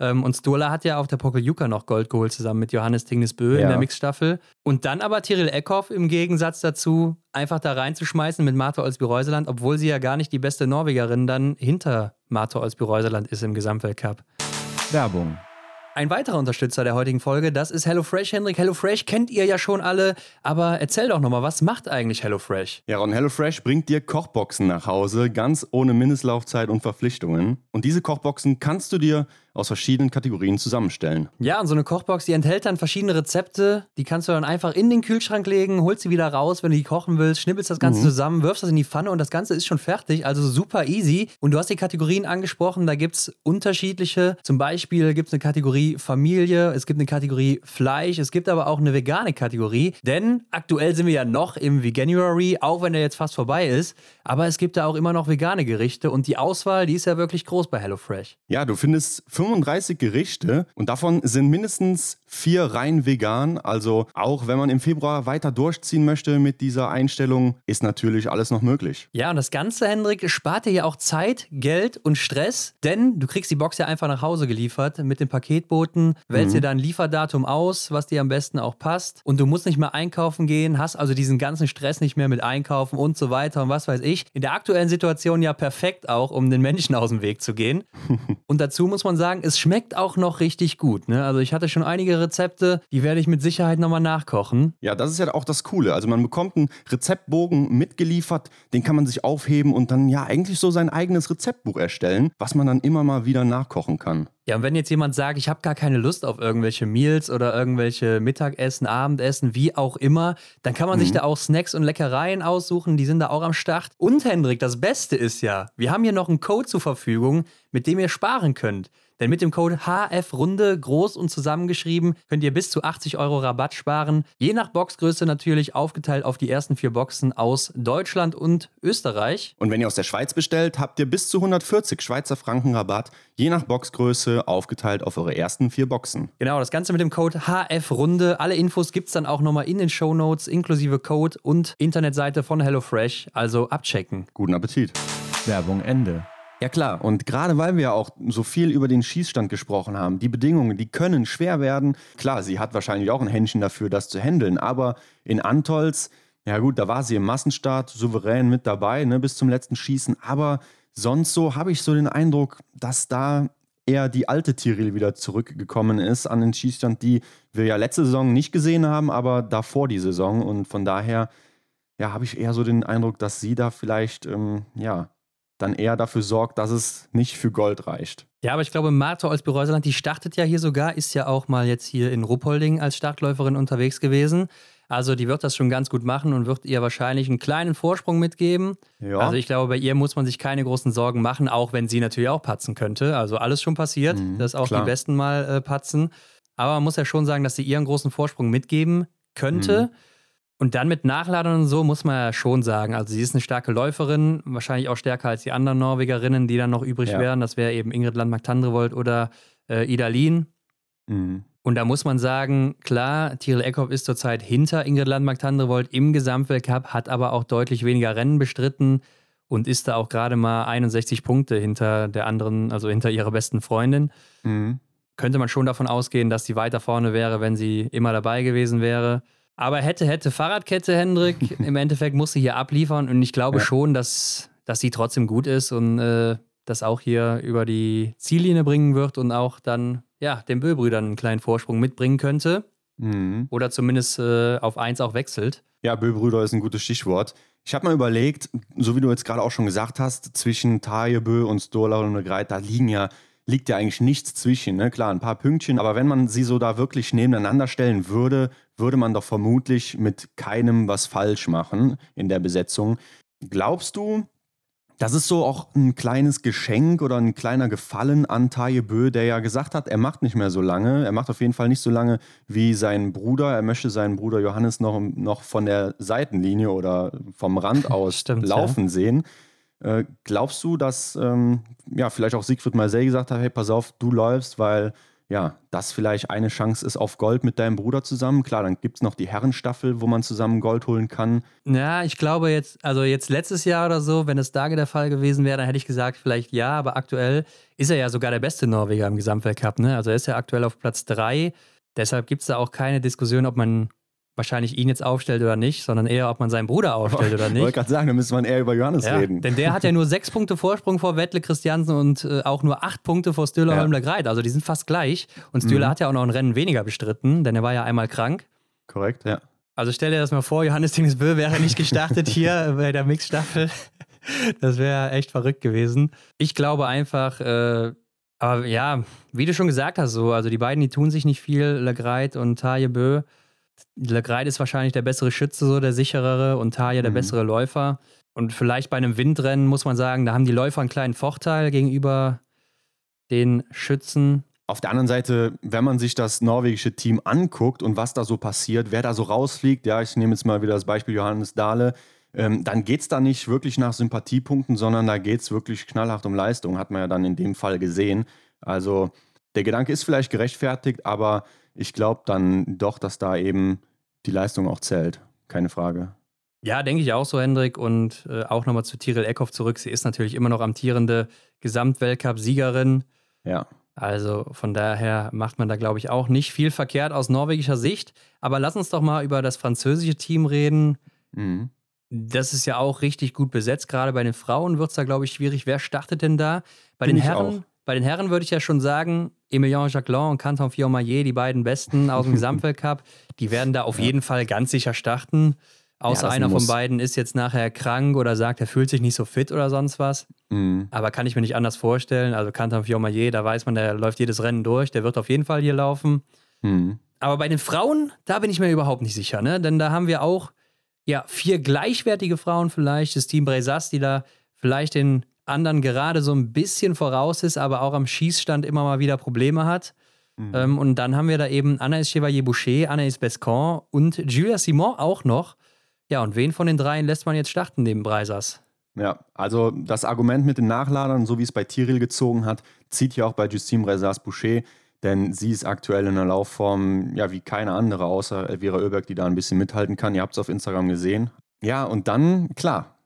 Ähm, und Sturla hat ja auf der Pokeljuka noch Gold geholt, zusammen mit Johannes Tingnesbö ja. in der Mixstaffel. Und dann aber Tyrell Eckhoff im Gegensatz dazu einfach da reinzuschmeißen mit Martha Olsby-Reuseland, obwohl sie ja gar nicht die beste Norwegerin dann hinter Martha Olsby-Reuseland ist im Gesamtweltcup. Werbung ein weiterer Unterstützer der heutigen Folge, das ist HelloFresh. Hendrik, HelloFresh kennt ihr ja schon alle, aber erzähl doch nochmal, was macht eigentlich HelloFresh? Ja, Ron, HelloFresh bringt dir Kochboxen nach Hause, ganz ohne Mindestlaufzeit und Verpflichtungen. Und diese Kochboxen kannst du dir aus verschiedenen Kategorien zusammenstellen. Ja, und so eine Kochbox, die enthält dann verschiedene Rezepte. Die kannst du dann einfach in den Kühlschrank legen, holst sie wieder raus, wenn du die kochen willst, schnippelst das Ganze mhm. zusammen, wirfst das in die Pfanne und das Ganze ist schon fertig. Also super easy. Und du hast die Kategorien angesprochen, da gibt es unterschiedliche. Zum Beispiel gibt es eine Kategorie Familie, es gibt eine Kategorie Fleisch, es gibt aber auch eine vegane Kategorie. Denn aktuell sind wir ja noch im Veganuary, auch wenn der jetzt fast vorbei ist. Aber es gibt da auch immer noch vegane Gerichte und die Auswahl, die ist ja wirklich groß bei HelloFresh. Ja, du findest 35 Gerichte und davon sind mindestens vier rein vegan. Also auch wenn man im Februar weiter durchziehen möchte mit dieser Einstellung, ist natürlich alles noch möglich. Ja, und das Ganze, Hendrik, spart dir ja auch Zeit, Geld und Stress, denn du kriegst die Box ja einfach nach Hause geliefert mit dem Paketboten, wählst mhm. dir dann Lieferdatum aus, was dir am besten auch passt und du musst nicht mehr einkaufen gehen, hast also diesen ganzen Stress nicht mehr mit Einkaufen und so weiter und was weiß ich. In der aktuellen Situation ja perfekt auch, um den Menschen aus dem Weg zu gehen. und dazu muss man sagen, es schmeckt auch noch richtig gut. Ne? Also ich hatte schon einige Rezepte, die werde ich mit Sicherheit nochmal nachkochen. Ja, das ist ja auch das Coole. Also man bekommt einen Rezeptbogen mitgeliefert, den kann man sich aufheben und dann ja eigentlich so sein eigenes Rezeptbuch erstellen, was man dann immer mal wieder nachkochen kann. Ja, und wenn jetzt jemand sagt, ich habe gar keine Lust auf irgendwelche Meals oder irgendwelche Mittagessen, Abendessen, wie auch immer, dann kann man mhm. sich da auch Snacks und Leckereien aussuchen, die sind da auch am Start. Und Hendrik, das Beste ist ja, wir haben hier noch einen Code zur Verfügung, mit dem ihr sparen könnt. Denn mit dem Code HFRunde groß und zusammengeschrieben könnt ihr bis zu 80 Euro Rabatt sparen. Je nach Boxgröße natürlich aufgeteilt auf die ersten vier Boxen aus Deutschland und Österreich. Und wenn ihr aus der Schweiz bestellt, habt ihr bis zu 140 Schweizer Franken Rabatt, je nach Boxgröße aufgeteilt auf eure ersten vier Boxen. Genau, das Ganze mit dem Code HFRunde. Alle Infos gibt es dann auch nochmal in den Show Notes inklusive Code und Internetseite von HelloFresh. Also abchecken. Guten Appetit. Werbung Ende. Ja klar, und gerade weil wir auch so viel über den Schießstand gesprochen haben, die Bedingungen, die können schwer werden. Klar, sie hat wahrscheinlich auch ein Händchen dafür, das zu handeln, aber in Antolz, ja gut, da war sie im Massenstart souverän mit dabei, ne, bis zum letzten Schießen, aber sonst so habe ich so den Eindruck, dass da eher die alte Tiril wieder zurückgekommen ist an den Schießstand, die wir ja letzte Saison nicht gesehen haben, aber davor die Saison. Und von daher ja, habe ich eher so den Eindruck, dass sie da vielleicht ähm, ja dann eher dafür sorgt, dass es nicht für Gold reicht. Ja, aber ich glaube, Martha Olsby-Reuseland, die startet ja hier sogar, ist ja auch mal jetzt hier in Ruppolding als Startläuferin unterwegs gewesen. Also die wird das schon ganz gut machen und wird ihr wahrscheinlich einen kleinen Vorsprung mitgeben. Ja. Also ich glaube, bei ihr muss man sich keine großen Sorgen machen, auch wenn sie natürlich auch patzen könnte. Also alles schon passiert, mhm, dass auch klar. die Besten mal äh, patzen. Aber man muss ja schon sagen, dass sie ihren großen Vorsprung mitgeben könnte. Mhm. Und dann mit Nachladern und so muss man ja schon sagen, also sie ist eine starke Läuferin, wahrscheinlich auch stärker als die anderen Norwegerinnen, die dann noch übrig ja. wären. Das wäre eben Ingrid Landmark-Tandrevold oder äh, Ida Lien. Mhm. Und da muss man sagen, klar, Tyrell Eckhoff ist zurzeit hinter Ingrid Landmark-Tandrevold im Gesamtweltcup, hat aber auch deutlich weniger Rennen bestritten und ist da auch gerade mal 61 Punkte hinter der anderen, also hinter ihrer besten Freundin. Mhm. Könnte man schon davon ausgehen, dass sie weiter vorne wäre, wenn sie immer dabei gewesen wäre. Aber hätte, hätte Fahrradkette, Hendrik. Im Endeffekt muss sie hier abliefern und ich glaube ja. schon, dass, dass sie trotzdem gut ist und äh, das auch hier über die Ziellinie bringen wird und auch dann ja, den Böbrüdern einen kleinen Vorsprung mitbringen könnte. Mhm. Oder zumindest äh, auf eins auch wechselt. Ja, Böbrüder ist ein gutes Stichwort. Ich habe mal überlegt, so wie du jetzt gerade auch schon gesagt hast, zwischen Tajebö und Stola und Greit, da liegen ja liegt ja eigentlich nichts zwischen. Ne? Klar, ein paar Pünktchen, aber wenn man sie so da wirklich nebeneinander stellen würde, würde man doch vermutlich mit keinem was falsch machen in der Besetzung. Glaubst du, Das ist so auch ein kleines Geschenk oder ein kleiner Gefallen an Taye Bö, der ja gesagt hat, er macht nicht mehr so lange. Er macht auf jeden Fall nicht so lange wie sein Bruder. Er möchte seinen Bruder Johannes noch, noch von der Seitenlinie oder vom Rand aus Stimmt, laufen ja. sehen. Äh, glaubst du, dass ähm, ja, vielleicht auch Siegfried Marseille gesagt hat, hey, pass auf, du läufst, weil ja, das vielleicht eine Chance ist auf Gold mit deinem Bruder zusammen. Klar, dann gibt es noch die Herrenstaffel, wo man zusammen Gold holen kann. Ja, ich glaube jetzt, also jetzt letztes Jahr oder so, wenn es da der Fall gewesen wäre, dann hätte ich gesagt, vielleicht ja, aber aktuell ist er ja sogar der beste Norweger im Gesamtweltcup. Ne? Also er ist ja aktuell auf Platz 3. Deshalb gibt es da auch keine Diskussion, ob man wahrscheinlich ihn jetzt aufstellt oder nicht, sondern eher, ob man seinen Bruder aufstellt oder nicht. Ich wollte gerade sagen, da müsste man eher über Johannes ja, reden. Denn der hat ja nur sechs Punkte Vorsprung vor Wettle Christiansen und äh, auch nur acht Punkte vor Stühler ja. Holmler Greit. Also die sind fast gleich. Und Stühler mhm. hat ja auch noch ein Rennen weniger bestritten, denn er war ja einmal krank. Korrekt, ja. Also stell dir das mal vor, Johannes Dingsbö wäre nicht gestartet hier bei der Mixstaffel. Das wäre echt verrückt gewesen. Ich glaube einfach, äh, aber ja, wie du schon gesagt hast, so, also die beiden, die tun sich nicht viel, Legreit und Taje Bö. Legreid ist wahrscheinlich der bessere Schütze, so der sicherere und Taja der mhm. bessere Läufer. Und vielleicht bei einem Windrennen muss man sagen, da haben die Läufer einen kleinen Vorteil gegenüber den Schützen. Auf der anderen Seite, wenn man sich das norwegische Team anguckt und was da so passiert, wer da so rausfliegt, ja, ich nehme jetzt mal wieder das Beispiel Johannes Dahle, ähm, dann geht es da nicht wirklich nach Sympathiepunkten, sondern da geht es wirklich knallhart um Leistung, hat man ja dann in dem Fall gesehen. Also der Gedanke ist vielleicht gerechtfertigt, aber ich glaube dann doch, dass da eben die Leistung auch zählt. Keine Frage. Ja, denke ich auch so, Hendrik. Und äh, auch nochmal zu Tiril Eckhoff zurück. Sie ist natürlich immer noch amtierende Gesamtweltcup-Siegerin. Ja. Also von daher macht man da, glaube ich, auch nicht viel verkehrt aus norwegischer Sicht. Aber lass uns doch mal über das französische Team reden. Mhm. Das ist ja auch richtig gut besetzt. Gerade bei den Frauen wird es da, glaube ich, schwierig. Wer startet denn da? Bei Bin den Herren, bei den Herren würde ich ja schon sagen, Emilien Jacquelin und Canton Fiormaillet, die beiden Besten aus dem Gesamtweltcup, die werden da auf ja. jeden Fall ganz sicher starten. Außer ja, einer von beiden ist jetzt nachher krank oder sagt, er fühlt sich nicht so fit oder sonst was. Mhm. Aber kann ich mir nicht anders vorstellen. Also Canton Fiormaillet, da weiß man, der läuft jedes Rennen durch, der wird auf jeden Fall hier laufen. Mhm. Aber bei den Frauen, da bin ich mir überhaupt nicht sicher, ne? Denn da haben wir auch ja, vier gleichwertige Frauen vielleicht, das Team Bresas, die da vielleicht den anderen gerade so ein bisschen voraus ist, aber auch am Schießstand immer mal wieder Probleme hat. Mhm. Ähm, und dann haben wir da eben Anaïs Chevalier-Boucher, Anaïs Bescon und Julia Simon auch noch. Ja, und wen von den dreien lässt man jetzt starten neben Breisers? Ja, also das Argument mit den Nachladern, so wie es bei Tiril gezogen hat, zieht ja auch bei Justine Breisers-Boucher, denn sie ist aktuell in einer Laufform, ja, wie keine andere, außer Elvira Oeberg, die da ein bisschen mithalten kann. Ihr habt es auf Instagram gesehen. Ja, und dann, klar,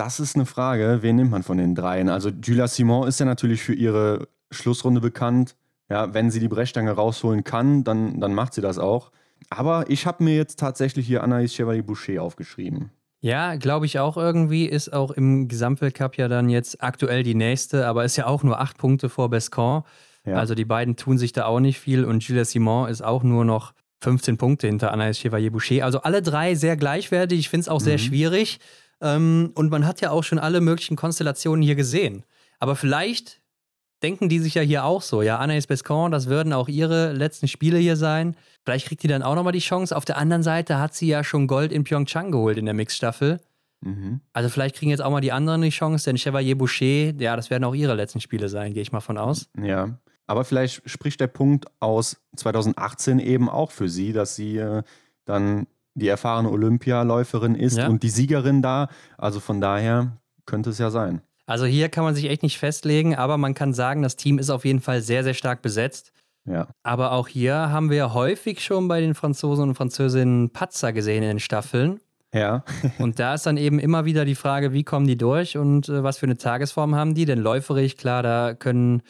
das ist eine Frage, wen nimmt man von den dreien? Also Julia Simon ist ja natürlich für ihre Schlussrunde bekannt. Ja, wenn sie die Brechstange rausholen kann, dann, dann macht sie das auch. Aber ich habe mir jetzt tatsächlich hier Anaïs Chevalier-Boucher aufgeschrieben. Ja, glaube ich auch irgendwie. Ist auch im Gesamtweltcup ja dann jetzt aktuell die nächste, aber ist ja auch nur acht Punkte vor Bescon. Ja. Also die beiden tun sich da auch nicht viel und Julia Simon ist auch nur noch 15 Punkte hinter Anaïs Chevalier-Boucher. Also alle drei sehr gleichwertig. Ich finde es auch mhm. sehr schwierig. Ähm, und man hat ja auch schon alle möglichen Konstellationen hier gesehen. Aber vielleicht denken die sich ja hier auch so. Ja, Anaïs Bescon, das würden auch ihre letzten Spiele hier sein. Vielleicht kriegt die dann auch nochmal die Chance. Auf der anderen Seite hat sie ja schon Gold in Pyeongchang geholt in der Mixstaffel. Mhm. Also vielleicht kriegen jetzt auch mal die anderen die Chance, denn Chevalier Boucher, ja, das werden auch ihre letzten Spiele sein, gehe ich mal von aus. Ja, aber vielleicht spricht der Punkt aus 2018 eben auch für sie, dass sie äh, dann die erfahrene Olympialäuferin ist ja. und die Siegerin da. Also von daher könnte es ja sein. Also hier kann man sich echt nicht festlegen, aber man kann sagen, das Team ist auf jeden Fall sehr, sehr stark besetzt. Ja. Aber auch hier haben wir häufig schon bei den Franzosen und Französinnen Patzer gesehen in den Staffeln. Ja. und da ist dann eben immer wieder die Frage, wie kommen die durch und äh, was für eine Tagesform haben die? Denn läuferig, klar, da können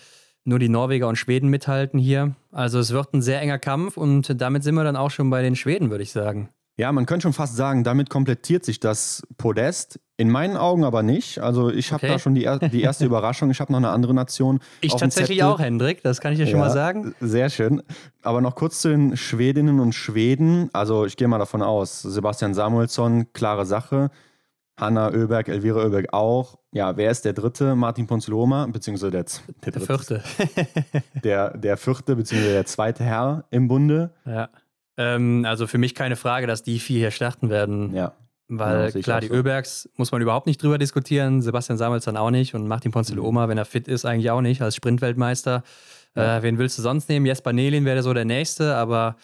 nur die Norweger und Schweden mithalten hier. Also es wird ein sehr enger Kampf und damit sind wir dann auch schon bei den Schweden, würde ich sagen. Ja, man könnte schon fast sagen, damit komplettiert sich das Podest. In meinen Augen aber nicht. Also ich habe okay. da schon die, die erste Überraschung. Ich habe noch eine andere Nation. Ich tatsächlich auch, Hendrik. Das kann ich dir ja, schon mal sagen. Sehr schön. Aber noch kurz zu den Schwedinnen und Schweden. Also ich gehe mal davon aus, Sebastian Samuelsson, klare Sache. Hanna Oeberg, Elvira Oeberg auch. Ja, wer ist der dritte? Martin Ponzloma, beziehungsweise der, der, der vierte. der, der vierte, beziehungsweise der zweite Herr im Bunde. Ja. Ähm, also für mich keine Frage, dass die vier hier starten werden. Ja. Weil ja, klar, die so. Ölbergs muss man überhaupt nicht drüber diskutieren, Sebastian Samuelsson auch nicht und Martin Ponziloma, mhm. wenn er fit ist, eigentlich auch nicht, als Sprintweltmeister. Ja. Äh, wen willst du sonst nehmen? Jesper Nelin wäre so der Nächste, aber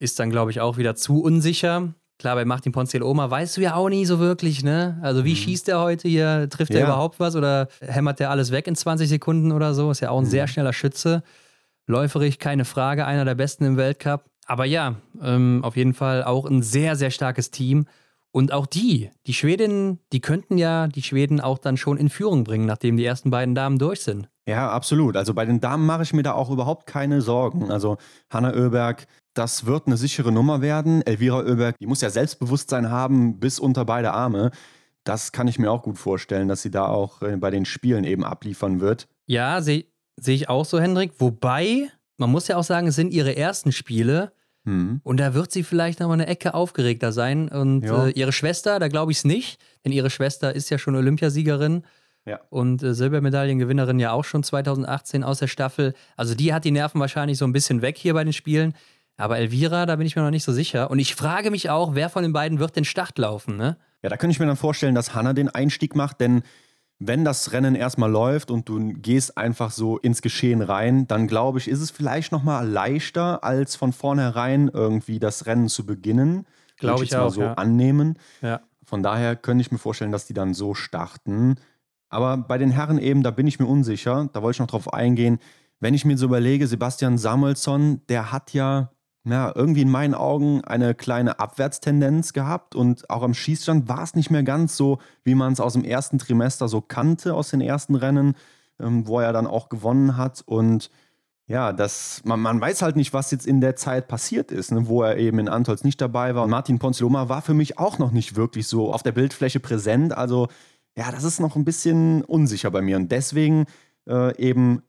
ist dann, glaube ich, auch wieder zu unsicher. Klar, bei Martin Ponziloma weißt du ja auch nie so wirklich, ne? Also wie mhm. schießt der heute hier? Trifft ja. er überhaupt was oder hämmert der alles weg in 20 Sekunden oder so? Ist ja auch ein mhm. sehr schneller Schütze. Läuferig, keine Frage, einer der besten im Weltcup. Aber ja, ähm, auf jeden Fall auch ein sehr, sehr starkes Team. Und auch die, die Schwedinnen, die könnten ja die Schweden auch dann schon in Führung bringen, nachdem die ersten beiden Damen durch sind. Ja, absolut. Also bei den Damen mache ich mir da auch überhaupt keine Sorgen. Also Hanna Oeberg, das wird eine sichere Nummer werden. Elvira Oeberg, die muss ja Selbstbewusstsein haben bis unter beide Arme. Das kann ich mir auch gut vorstellen, dass sie da auch äh, bei den Spielen eben abliefern wird. Ja, sehe seh ich auch so, Hendrik. Wobei, man muss ja auch sagen, es sind ihre ersten Spiele. Mhm. Und da wird sie vielleicht noch mal eine Ecke aufgeregter sein. Und äh, ihre Schwester, da glaube ich es nicht, denn ihre Schwester ist ja schon Olympiasiegerin. Ja. Und äh, Silbermedaillengewinnerin ja auch schon 2018 aus der Staffel. Also die hat die Nerven wahrscheinlich so ein bisschen weg hier bei den Spielen. Aber Elvira, da bin ich mir noch nicht so sicher. Und ich frage mich auch, wer von den beiden wird den Start laufen, ne? Ja, da könnte ich mir dann vorstellen, dass Hanna den Einstieg macht, denn wenn das Rennen erstmal läuft und du gehst einfach so ins Geschehen rein, dann glaube ich, ist es vielleicht nochmal leichter, als von vornherein irgendwie das Rennen zu beginnen. Glaube ich, ich auch. so ja. annehmen. Ja. Von daher könnte ich mir vorstellen, dass die dann so starten. Aber bei den Herren eben, da bin ich mir unsicher. Da wollte ich noch drauf eingehen. Wenn ich mir so überlege, Sebastian Samuelsson, der hat ja ja, irgendwie in meinen Augen eine kleine Abwärtstendenz gehabt und auch am Schießstand war es nicht mehr ganz so, wie man es aus dem ersten Trimester so kannte, aus den ersten Rennen, ähm, wo er dann auch gewonnen hat. Und ja, das, man, man weiß halt nicht, was jetzt in der Zeit passiert ist, ne, wo er eben in Antolz nicht dabei war. Und Martin Ponziloma war für mich auch noch nicht wirklich so auf der Bildfläche präsent. Also ja, das ist noch ein bisschen unsicher bei mir. Und deswegen äh, eben,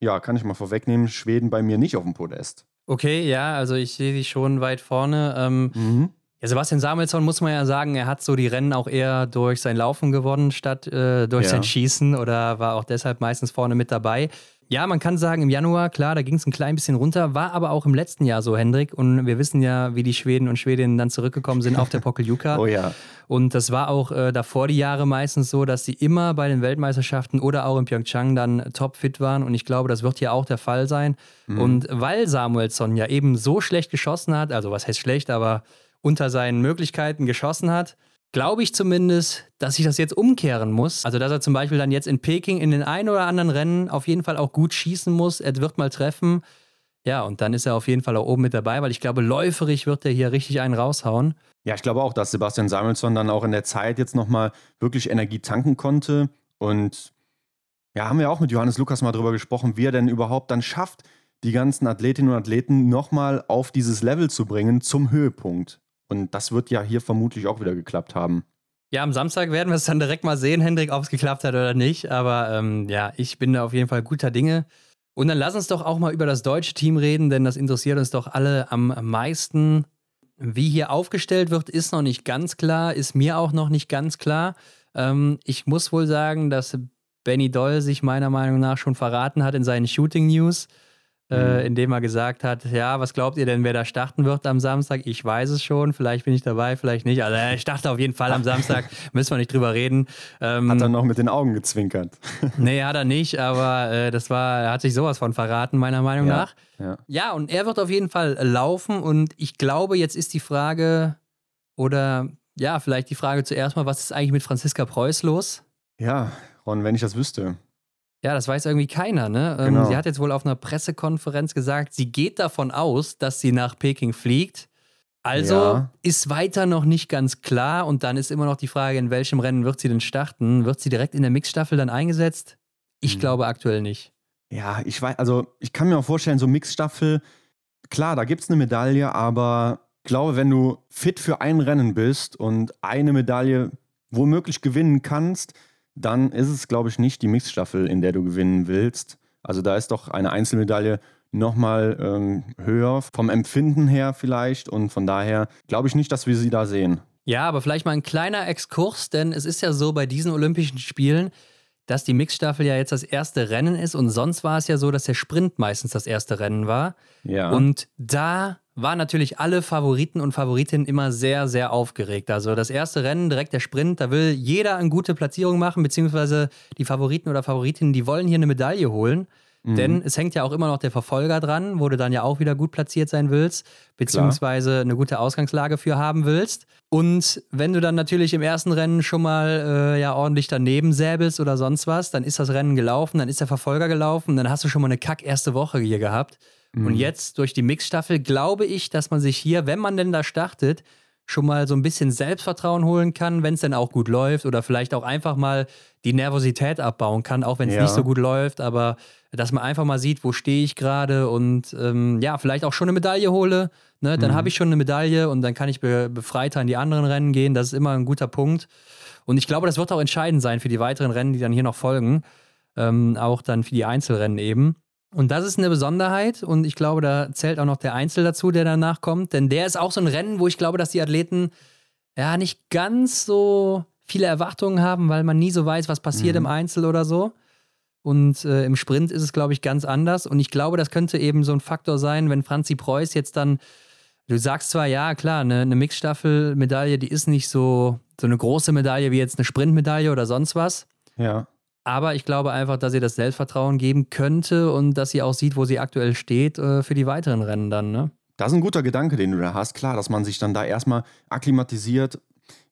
ja, kann ich mal vorwegnehmen, Schweden bei mir nicht auf dem Podest. Okay, ja, also ich sehe sie schon weit vorne. Ähm, mhm. ja, Sebastian Samuelsson muss man ja sagen, er hat so die Rennen auch eher durch sein Laufen gewonnen, statt äh, durch ja. sein Schießen oder war auch deshalb meistens vorne mit dabei. Ja, man kann sagen, im Januar, klar, da ging es ein klein bisschen runter, war aber auch im letzten Jahr so, Hendrik. Und wir wissen ja, wie die Schweden und Schwedinnen dann zurückgekommen sind auf der Pokeljuka. oh ja. Und das war auch äh, davor die Jahre meistens so, dass sie immer bei den Weltmeisterschaften oder auch in Pyeongchang dann topfit waren. Und ich glaube, das wird hier auch der Fall sein. Mhm. Und weil Samuelsson ja eben so schlecht geschossen hat, also was heißt schlecht, aber unter seinen Möglichkeiten geschossen hat, glaube ich zumindest, dass sich das jetzt umkehren muss. Also, dass er zum Beispiel dann jetzt in Peking in den ein oder anderen Rennen auf jeden Fall auch gut schießen muss. Er wird mal treffen. Ja, und dann ist er auf jeden Fall auch oben mit dabei, weil ich glaube, läuferig wird er hier richtig einen raushauen. Ja, ich glaube auch, dass Sebastian Samuelsson dann auch in der Zeit jetzt nochmal wirklich Energie tanken konnte. Und ja, haben wir auch mit Johannes Lukas mal drüber gesprochen, wie er denn überhaupt dann schafft, die ganzen Athletinnen und Athleten nochmal auf dieses Level zu bringen zum Höhepunkt. Und das wird ja hier vermutlich auch wieder geklappt haben. Ja, am Samstag werden wir es dann direkt mal sehen, Hendrik, ob es geklappt hat oder nicht. Aber ähm, ja, ich bin da auf jeden Fall guter Dinge. Und dann lass uns doch auch mal über das deutsche Team reden, denn das interessiert uns doch alle am meisten. Wie hier aufgestellt wird, ist noch nicht ganz klar, ist mir auch noch nicht ganz klar. Ähm, ich muss wohl sagen, dass Benny Doll sich meiner Meinung nach schon verraten hat in seinen Shooting News. Äh, mhm. indem er gesagt hat, ja, was glaubt ihr denn, wer da starten wird am Samstag? Ich weiß es schon, vielleicht bin ich dabei, vielleicht nicht. Also ich dachte auf jeden Fall am Samstag, müssen wir nicht drüber reden. Ähm, hat er noch mit den Augen gezwinkert? nee, hat er nicht, aber äh, das war, er hat sich sowas von verraten, meiner Meinung ja, nach. Ja. ja, und er wird auf jeden Fall laufen und ich glaube, jetzt ist die Frage, oder ja, vielleicht die Frage zuerst mal, was ist eigentlich mit Franziska Preuß los? Ja, Ron, wenn ich das wüsste. Ja, das weiß irgendwie keiner. Ne? Ähm, genau. Sie hat jetzt wohl auf einer Pressekonferenz gesagt, sie geht davon aus, dass sie nach Peking fliegt. Also ja. ist weiter noch nicht ganz klar und dann ist immer noch die Frage, in welchem Rennen wird sie denn starten? Wird sie direkt in der Mixstaffel dann eingesetzt? Ich hm. glaube aktuell nicht. Ja, ich weiß, also ich kann mir auch vorstellen, so Mixstaffel, klar, da gibt es eine Medaille, aber ich glaube, wenn du fit für ein Rennen bist und eine Medaille womöglich gewinnen kannst, dann ist es, glaube ich, nicht die Mixstaffel, in der du gewinnen willst. Also da ist doch eine Einzelmedaille nochmal ähm, höher vom Empfinden her vielleicht und von daher glaube ich nicht, dass wir sie da sehen. Ja, aber vielleicht mal ein kleiner Exkurs, denn es ist ja so bei diesen Olympischen Spielen, dass die Mixstaffel ja jetzt das erste Rennen ist und sonst war es ja so, dass der Sprint meistens das erste Rennen war. Ja. Und da waren natürlich alle Favoriten und Favoritinnen immer sehr, sehr aufgeregt. Also das erste Rennen, direkt der Sprint, da will jeder eine gute Platzierung machen, beziehungsweise die Favoriten oder Favoritinnen, die wollen hier eine Medaille holen. Mhm. Denn es hängt ja auch immer noch der Verfolger dran, wo du dann ja auch wieder gut platziert sein willst, beziehungsweise Klar. eine gute Ausgangslage für haben willst. Und wenn du dann natürlich im ersten Rennen schon mal äh, ja ordentlich daneben säbelst oder sonst was, dann ist das Rennen gelaufen, dann ist der Verfolger gelaufen, dann hast du schon mal eine kack erste Woche hier gehabt. Mhm. Und jetzt durch die Mixstaffel glaube ich, dass man sich hier, wenn man denn da startet, schon mal so ein bisschen Selbstvertrauen holen kann, wenn es denn auch gut läuft oder vielleicht auch einfach mal die Nervosität abbauen kann, auch wenn es ja. nicht so gut läuft, aber dass man einfach mal sieht, wo stehe ich gerade und ähm, ja, vielleicht auch schon eine Medaille hole. Ne? Dann mhm. habe ich schon eine Medaille und dann kann ich be befreiter in die anderen Rennen gehen. Das ist immer ein guter Punkt. Und ich glaube, das wird auch entscheidend sein für die weiteren Rennen, die dann hier noch folgen. Ähm, auch dann für die Einzelrennen eben. Und das ist eine Besonderheit und ich glaube, da zählt auch noch der Einzel dazu, der danach kommt. Denn der ist auch so ein Rennen, wo ich glaube, dass die Athleten ja nicht ganz so viele Erwartungen haben, weil man nie so weiß, was passiert mhm. im Einzel oder so. Und äh, im Sprint ist es, glaube ich, ganz anders. Und ich glaube, das könnte eben so ein Faktor sein, wenn Franzi Preuß jetzt dann, du sagst zwar, ja, klar, eine, eine Mixstaffel-Medaille, die ist nicht so, so eine große Medaille wie jetzt eine Sprintmedaille oder sonst was. Ja. Aber ich glaube einfach, dass ihr das Selbstvertrauen geben könnte und dass sie auch sieht, wo sie aktuell steht äh, für die weiteren Rennen dann, ne? Das ist ein guter Gedanke, den du da hast. Klar, dass man sich dann da erstmal akklimatisiert.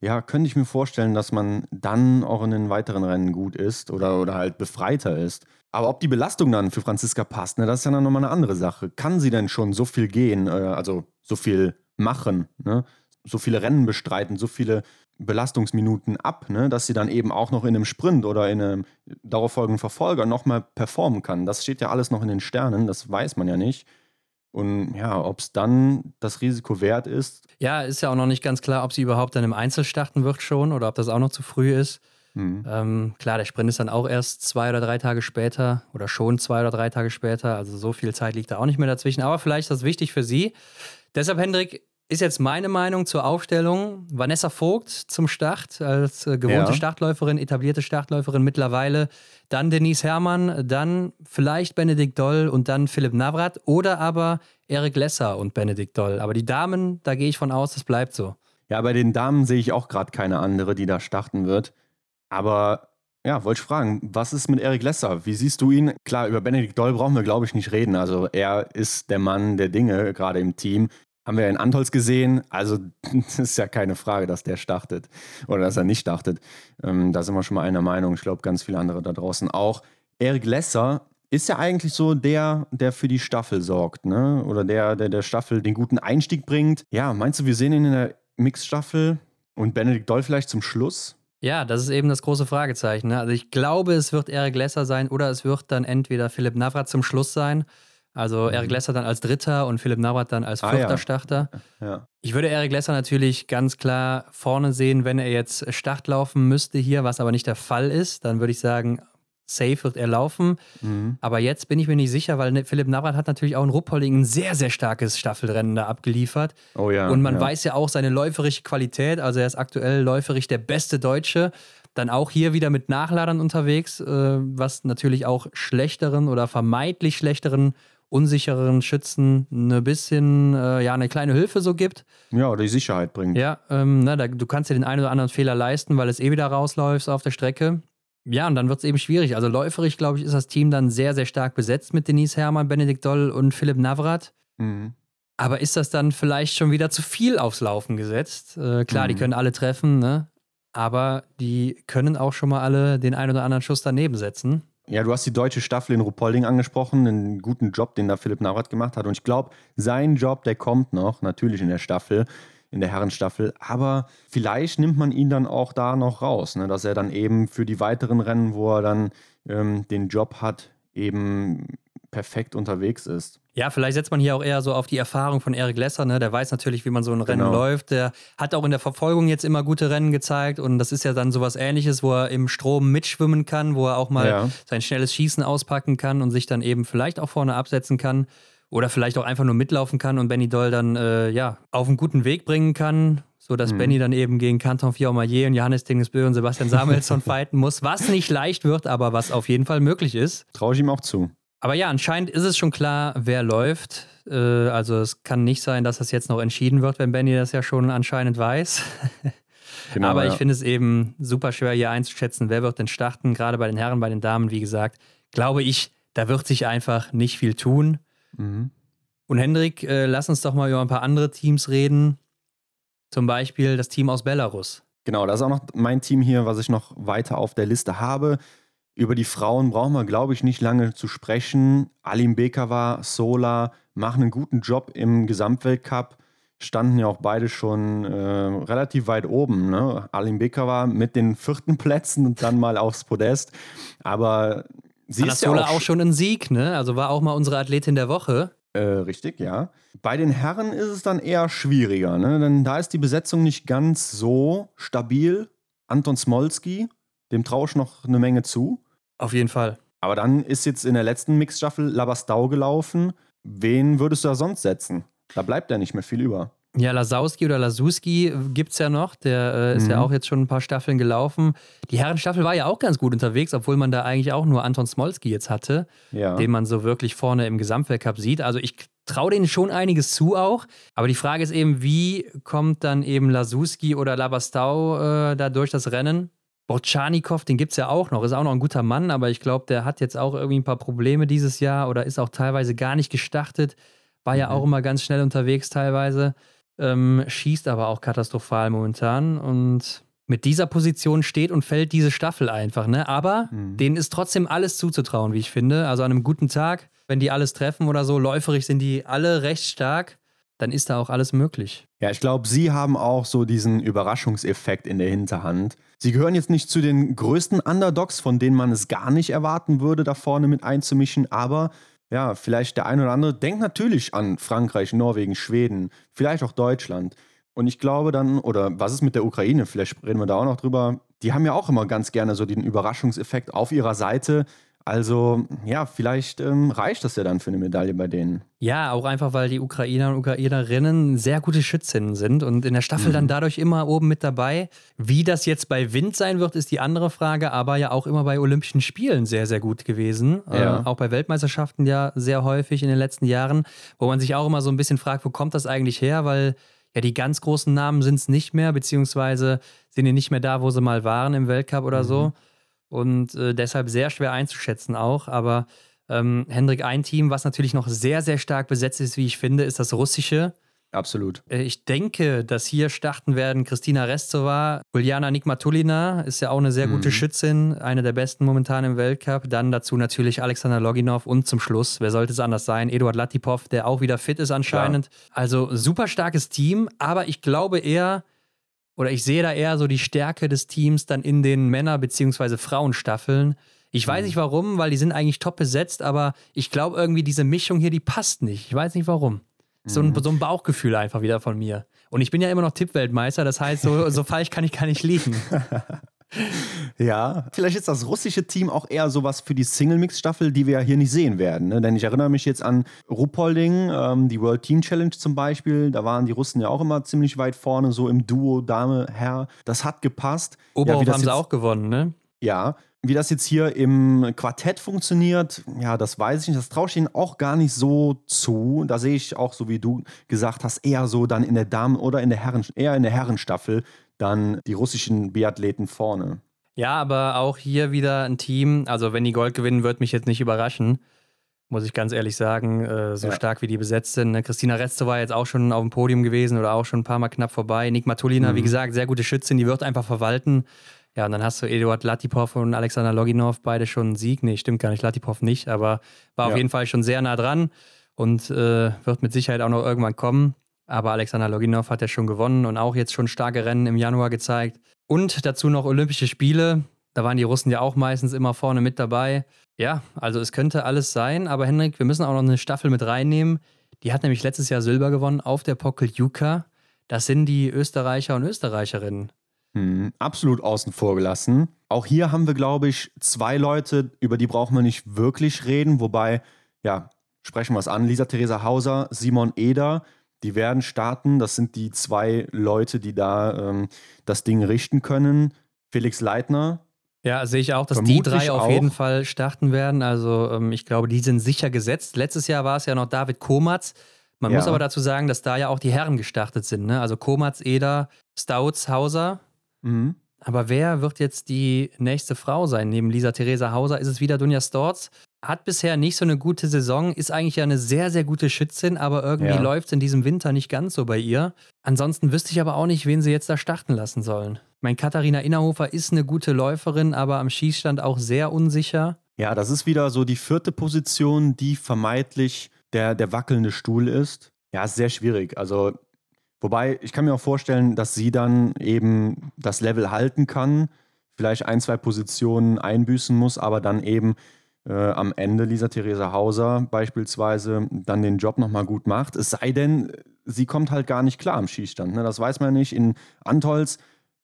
Ja, könnte ich mir vorstellen, dass man dann auch in den weiteren Rennen gut ist oder, oder halt befreiter ist. Aber ob die Belastung dann für Franziska passt, ne, das ist ja dann nochmal eine andere Sache. Kann sie denn schon so viel gehen, äh, also so viel machen, ne? So viele Rennen bestreiten, so viele Belastungsminuten ab, ne, dass sie dann eben auch noch in einem Sprint oder in einem darauffolgenden Verfolger nochmal performen kann. Das steht ja alles noch in den Sternen, das weiß man ja nicht. Und ja, ob es dann das Risiko wert ist. Ja, ist ja auch noch nicht ganz klar, ob sie überhaupt dann im Einzel starten wird schon oder ob das auch noch zu früh ist. Mhm. Ähm, klar, der Sprint ist dann auch erst zwei oder drei Tage später oder schon zwei oder drei Tage später. Also so viel Zeit liegt da auch nicht mehr dazwischen. Aber vielleicht ist das wichtig für sie. Deshalb, Hendrik, ist jetzt meine Meinung zur Aufstellung. Vanessa Vogt zum Start als äh, gewohnte ja. Startläuferin, etablierte Startläuferin mittlerweile. Dann Denise Herrmann, dann vielleicht Benedikt Doll und dann Philipp Navrat oder aber Erik Lesser und Benedikt Doll. Aber die Damen, da gehe ich von aus, das bleibt so. Ja, bei den Damen sehe ich auch gerade keine andere, die da starten wird. Aber ja, wollte ich fragen, was ist mit Erik Lesser? Wie siehst du ihn? Klar, über Benedikt Doll brauchen wir, glaube ich, nicht reden. Also er ist der Mann der Dinge, gerade im Team. Haben wir in Antolz gesehen. Also, das ist ja keine Frage, dass der startet oder dass er nicht startet. Ähm, da sind wir schon mal einer Meinung. Ich glaube, ganz viele andere da draußen auch. Erik Lesser ist ja eigentlich so der, der für die Staffel sorgt, ne? Oder der, der der Staffel den guten Einstieg bringt. Ja, meinst du, wir sehen ihn in der Mixstaffel und Benedikt Doll vielleicht zum Schluss? Ja, das ist eben das große Fragezeichen. Ne? Also ich glaube, es wird Erik Lesser sein oder es wird dann entweder Philipp Navrat zum Schluss sein. Also Eric mhm. Lesser dann als Dritter und Philipp Navrat dann als vierter ah, ja. Starter. Ja. Ich würde Eric Lesser natürlich ganz klar vorne sehen, wenn er jetzt Start laufen müsste hier, was aber nicht der Fall ist. Dann würde ich sagen, safe wird er laufen. Mhm. Aber jetzt bin ich mir nicht sicher, weil ne, Philipp Navrat hat natürlich auch in Ruppolding ein sehr, sehr starkes Staffelrennen da abgeliefert. Oh ja. Und man ja. weiß ja auch seine läuferische Qualität. Also er ist aktuell läuferisch der beste Deutsche. Dann auch hier wieder mit Nachladern unterwegs, äh, was natürlich auch schlechteren oder vermeintlich schlechteren unsichereren Schützen eine bisschen, äh, ja, eine kleine Hilfe so gibt. Ja, oder die Sicherheit bringt. Ja, ähm, na, da, du kannst dir den einen oder anderen Fehler leisten, weil es eh wieder rausläufst auf der Strecke. Ja, und dann wird es eben schwierig. Also läuferisch, glaube ich, ist das Team dann sehr, sehr stark besetzt mit Denise Herrmann, Benedikt Doll und Philipp Navrat. Mhm. Aber ist das dann vielleicht schon wieder zu viel aufs Laufen gesetzt? Äh, klar, mhm. die können alle treffen, ne? Aber die können auch schon mal alle den einen oder anderen Schuss daneben setzen. Ja, du hast die deutsche Staffel in Rupolding angesprochen, einen guten Job, den da Philipp Navrat gemacht hat. Und ich glaube, sein Job, der kommt noch, natürlich in der Staffel, in der Herrenstaffel. Aber vielleicht nimmt man ihn dann auch da noch raus, ne? dass er dann eben für die weiteren Rennen, wo er dann ähm, den Job hat, eben perfekt unterwegs ist. Ja, vielleicht setzt man hier auch eher so auf die Erfahrung von Eric Lesser, ne? Der weiß natürlich, wie man so ein Rennen genau. läuft. Der hat auch in der Verfolgung jetzt immer gute Rennen gezeigt und das ist ja dann sowas ähnliches, wo er im Strom mitschwimmen kann, wo er auch mal ja. sein schnelles Schießen auspacken kann und sich dann eben vielleicht auch vorne absetzen kann. Oder vielleicht auch einfach nur mitlaufen kann und Benny Doll dann äh, ja, auf einen guten Weg bringen kann, sodass mhm. Benny dann eben gegen Canton Fiormaillet und Johannes Dingesbö und Sebastian Samuelsson fighten muss, was nicht leicht wird, aber was auf jeden Fall möglich ist. Traue ich ihm auch zu. Aber ja, anscheinend ist es schon klar, wer läuft. Äh, also es kann nicht sein, dass das jetzt noch entschieden wird, wenn Benny das ja schon anscheinend weiß. Genau, Aber ich finde es eben super schwer hier einzuschätzen, wer wird denn starten, gerade bei den Herren, bei den Damen, wie gesagt. Glaube ich, da wird sich einfach nicht viel tun. Mhm. Und Hendrik, äh, lass uns doch mal über ein paar andere Teams reden. Zum Beispiel das Team aus Belarus. Genau, das ist auch noch mein Team hier, was ich noch weiter auf der Liste habe. Über die Frauen brauchen wir, glaube ich, nicht lange zu sprechen. Alim Bekava, Sola machen einen guten Job im Gesamtweltcup. Standen ja auch beide schon äh, relativ weit oben. Ne? Alim Bekava mit den vierten Plätzen und dann mal aufs Podest. Aber sie Anna ist ja auch, auch schon ein Sieg, ne? Also war auch mal unsere Athletin der Woche. Äh, richtig, ja. Bei den Herren ist es dann eher schwieriger, ne? denn da ist die Besetzung nicht ganz so stabil. Anton Smolski, dem traue ich noch eine Menge zu. Auf jeden Fall. Aber dann ist jetzt in der letzten Mixstaffel Labastau gelaufen. Wen würdest du da sonst setzen? Da bleibt ja nicht mehr viel über. Ja, Lasowski oder Lasuski gibt es ja noch. Der äh, ist mhm. ja auch jetzt schon ein paar Staffeln gelaufen. Die Herrenstaffel war ja auch ganz gut unterwegs, obwohl man da eigentlich auch nur Anton Smolski jetzt hatte, ja. den man so wirklich vorne im Gesamtweltcup sieht. Also ich traue denen schon einiges zu auch. Aber die Frage ist eben, wie kommt dann eben Lasuski oder Labastau äh, da durch das Rennen? Borchanikow, den gibt es ja auch noch, ist auch noch ein guter Mann, aber ich glaube, der hat jetzt auch irgendwie ein paar Probleme dieses Jahr oder ist auch teilweise gar nicht gestartet. War ja mhm. auch immer ganz schnell unterwegs teilweise ähm, schießt aber auch katastrophal momentan und mit dieser Position steht und fällt diese Staffel einfach, ne? Aber mhm. denen ist trotzdem alles zuzutrauen, wie ich finde. Also an einem guten Tag, wenn die alles treffen oder so, läuferig sind die alle recht stark, dann ist da auch alles möglich. Ja, ich glaube, sie haben auch so diesen Überraschungseffekt in der Hinterhand. Sie gehören jetzt nicht zu den größten Underdogs, von denen man es gar nicht erwarten würde, da vorne mit einzumischen, aber ja, vielleicht der ein oder andere denkt natürlich an Frankreich, Norwegen, Schweden, vielleicht auch Deutschland. Und ich glaube dann, oder was ist mit der Ukraine? Vielleicht reden wir da auch noch drüber. Die haben ja auch immer ganz gerne so den Überraschungseffekt auf ihrer Seite. Also ja, vielleicht ähm, reicht das ja dann für eine Medaille bei denen. Ja, auch einfach, weil die Ukrainer und Ukrainerinnen sehr gute Schützinnen sind und in der Staffel mhm. dann dadurch immer oben mit dabei. Wie das jetzt bei Wind sein wird, ist die andere Frage, aber ja auch immer bei Olympischen Spielen sehr, sehr gut gewesen. Ja. Äh, auch bei Weltmeisterschaften ja sehr häufig in den letzten Jahren, wo man sich auch immer so ein bisschen fragt, wo kommt das eigentlich her? Weil ja, die ganz großen Namen sind es nicht mehr, beziehungsweise sind die nicht mehr da, wo sie mal waren im Weltcup oder mhm. so und äh, deshalb sehr schwer einzuschätzen auch. Aber ähm, Hendrik, ein Team, was natürlich noch sehr, sehr stark besetzt ist, wie ich finde, ist das russische. Absolut. Äh, ich denke, dass hier starten werden Kristina Restova, Juliana Nikmatulina ist ja auch eine sehr gute mhm. Schützin, eine der besten momentan im Weltcup. Dann dazu natürlich Alexander Loginov und zum Schluss, wer sollte es anders sein, Eduard Latipov, der auch wieder fit ist anscheinend. Klar. Also super starkes Team, aber ich glaube eher, oder ich sehe da eher so die Stärke des Teams dann in den Männer- bzw. Frauenstaffeln. Ich weiß mhm. nicht warum, weil die sind eigentlich top besetzt, aber ich glaube irgendwie, diese Mischung hier, die passt nicht. Ich weiß nicht warum. So ein, mhm. so ein Bauchgefühl einfach wieder von mir. Und ich bin ja immer noch Tippweltmeister, das heißt, so, so falsch kann ich gar nicht liegen. Ja, vielleicht ist das russische Team auch eher sowas für die Single-Mix-Staffel, die wir ja hier nicht sehen werden. Ne? Denn ich erinnere mich jetzt an Ruppolding, ähm, die World Team Challenge zum Beispiel. Da waren die Russen ja auch immer ziemlich weit vorne, so im Duo Dame, Herr. Das hat gepasst. Oberhof ja, haben sie auch gewonnen, ne? Ja, wie das jetzt hier im Quartett funktioniert, ja, das weiß ich nicht. Das traue ich ihnen auch gar nicht so zu. Da sehe ich auch, so wie du gesagt hast, eher so dann in der Damen- oder in der Herren, eher in der Herrenstaffel dann die russischen Biathleten vorne. Ja, aber auch hier wieder ein Team. Also, wenn die Gold gewinnen, wird mich jetzt nicht überraschen. Muss ich ganz ehrlich sagen, äh, so ja. stark wie die besetzt sind. Ne? Christina Retze war jetzt auch schon auf dem Podium gewesen oder auch schon ein paar Mal knapp vorbei. Nick Matulina, mhm. wie gesagt, sehr gute Schützin, die wird einfach verwalten. Ja, und dann hast du Eduard Latipov und Alexander Loginov, beide schon einen Sieg. Nee, stimmt gar nicht, Latipov nicht, aber war ja. auf jeden Fall schon sehr nah dran und äh, wird mit Sicherheit auch noch irgendwann kommen. Aber Alexander Loginov hat ja schon gewonnen und auch jetzt schon starke Rennen im Januar gezeigt. Und dazu noch Olympische Spiele. Da waren die Russen ja auch meistens immer vorne mit dabei. Ja, also es könnte alles sein, aber Henrik, wir müssen auch noch eine Staffel mit reinnehmen. Die hat nämlich letztes Jahr Silber gewonnen auf der Pokeljuka. Das sind die Österreicher und Österreicherinnen. Hm, absolut außen vor gelassen. Auch hier haben wir, glaube ich, zwei Leute, über die brauchen wir nicht wirklich reden. Wobei, ja, sprechen wir es an. Lisa Theresa Hauser, Simon Eder die werden starten. Das sind die zwei Leute, die da ähm, das Ding richten können. Felix Leitner Ja, sehe ich auch, dass die drei auf auch. jeden Fall starten werden. Also ähm, ich glaube, die sind sicher gesetzt. Letztes Jahr war es ja noch David Komatz. Man ja. muss aber dazu sagen, dass da ja auch die Herren gestartet sind. Ne? Also Komatz, Eder, Stouts, Hauser. Mhm. Aber wer wird jetzt die nächste Frau sein? Neben Lisa Theresa Hauser ist es wieder Dunja Storz. Hat bisher nicht so eine gute Saison, ist eigentlich ja eine sehr, sehr gute Schützin, aber irgendwie ja. läuft es in diesem Winter nicht ganz so bei ihr. Ansonsten wüsste ich aber auch nicht, wen sie jetzt da starten lassen sollen. Mein Katharina Innerhofer ist eine gute Läuferin, aber am Schießstand auch sehr unsicher. Ja, das ist wieder so die vierte Position, die vermeintlich der, der wackelnde Stuhl ist. Ja, ist sehr schwierig. Also Wobei, ich kann mir auch vorstellen, dass sie dann eben das Level halten kann, vielleicht ein, zwei Positionen einbüßen muss, aber dann eben äh, am Ende Lisa Theresa Hauser beispielsweise dann den Job nochmal gut macht. Es sei denn, sie kommt halt gar nicht klar am Schießstand. Ne? Das weiß man nicht. In Antolz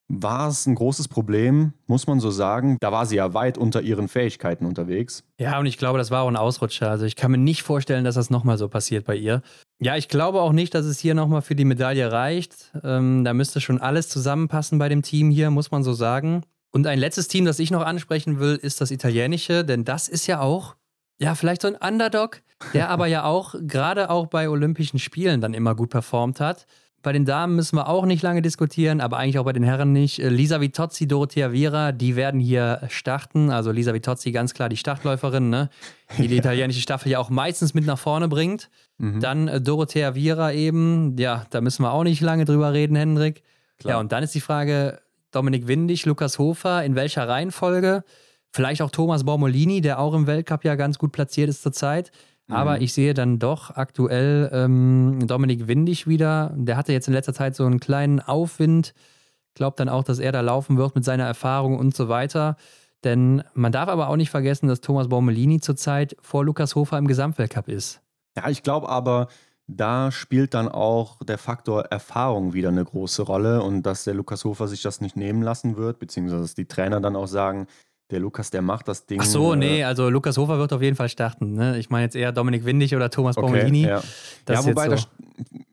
war es ein großes Problem, muss man so sagen. Da war sie ja weit unter ihren Fähigkeiten unterwegs. Ja, und ich glaube, das war auch ein Ausrutscher. Also ich kann mir nicht vorstellen, dass das nochmal so passiert bei ihr. Ja, ich glaube auch nicht, dass es hier nochmal für die Medaille reicht. Ähm, da müsste schon alles zusammenpassen bei dem Team hier, muss man so sagen. Und ein letztes Team, das ich noch ansprechen will, ist das italienische, denn das ist ja auch, ja, vielleicht so ein Underdog, der aber ja auch gerade auch bei Olympischen Spielen dann immer gut performt hat. Bei den Damen müssen wir auch nicht lange diskutieren, aber eigentlich auch bei den Herren nicht. Äh, Lisa Vitozzi, Dorothea Viera, die werden hier starten. Also Lisa Vitozzi ganz klar die Startläuferin, ne? die die italienische Staffel ja auch meistens mit nach vorne bringt. Mhm. Dann äh, Dorothea Viera eben, ja, da müssen wir auch nicht lange drüber reden, Hendrik. Klar. Ja, und dann ist die Frage, Dominik Windig, Lukas Hofer, in welcher Reihenfolge? Vielleicht auch Thomas Bormolini, der auch im Weltcup ja ganz gut platziert ist zurzeit. Aber mhm. ich sehe dann doch aktuell ähm, Dominik Windig wieder. Der hatte jetzt in letzter Zeit so einen kleinen Aufwind. Glaubt dann auch, dass er da laufen wird mit seiner Erfahrung und so weiter. Denn man darf aber auch nicht vergessen, dass Thomas Baumelini zurzeit vor Lukas Hofer im Gesamtweltcup ist. Ja, ich glaube aber, da spielt dann auch der Faktor Erfahrung wieder eine große Rolle und dass der Lukas Hofer sich das nicht nehmen lassen wird, beziehungsweise dass die Trainer dann auch sagen, der Lukas, der macht das Ding. Ach so, nee, äh, also Lukas Hofer wird auf jeden Fall starten. Ne? Ich meine jetzt eher Dominik Windig oder Thomas okay, Bommelini. Ja, ja wobei so. das,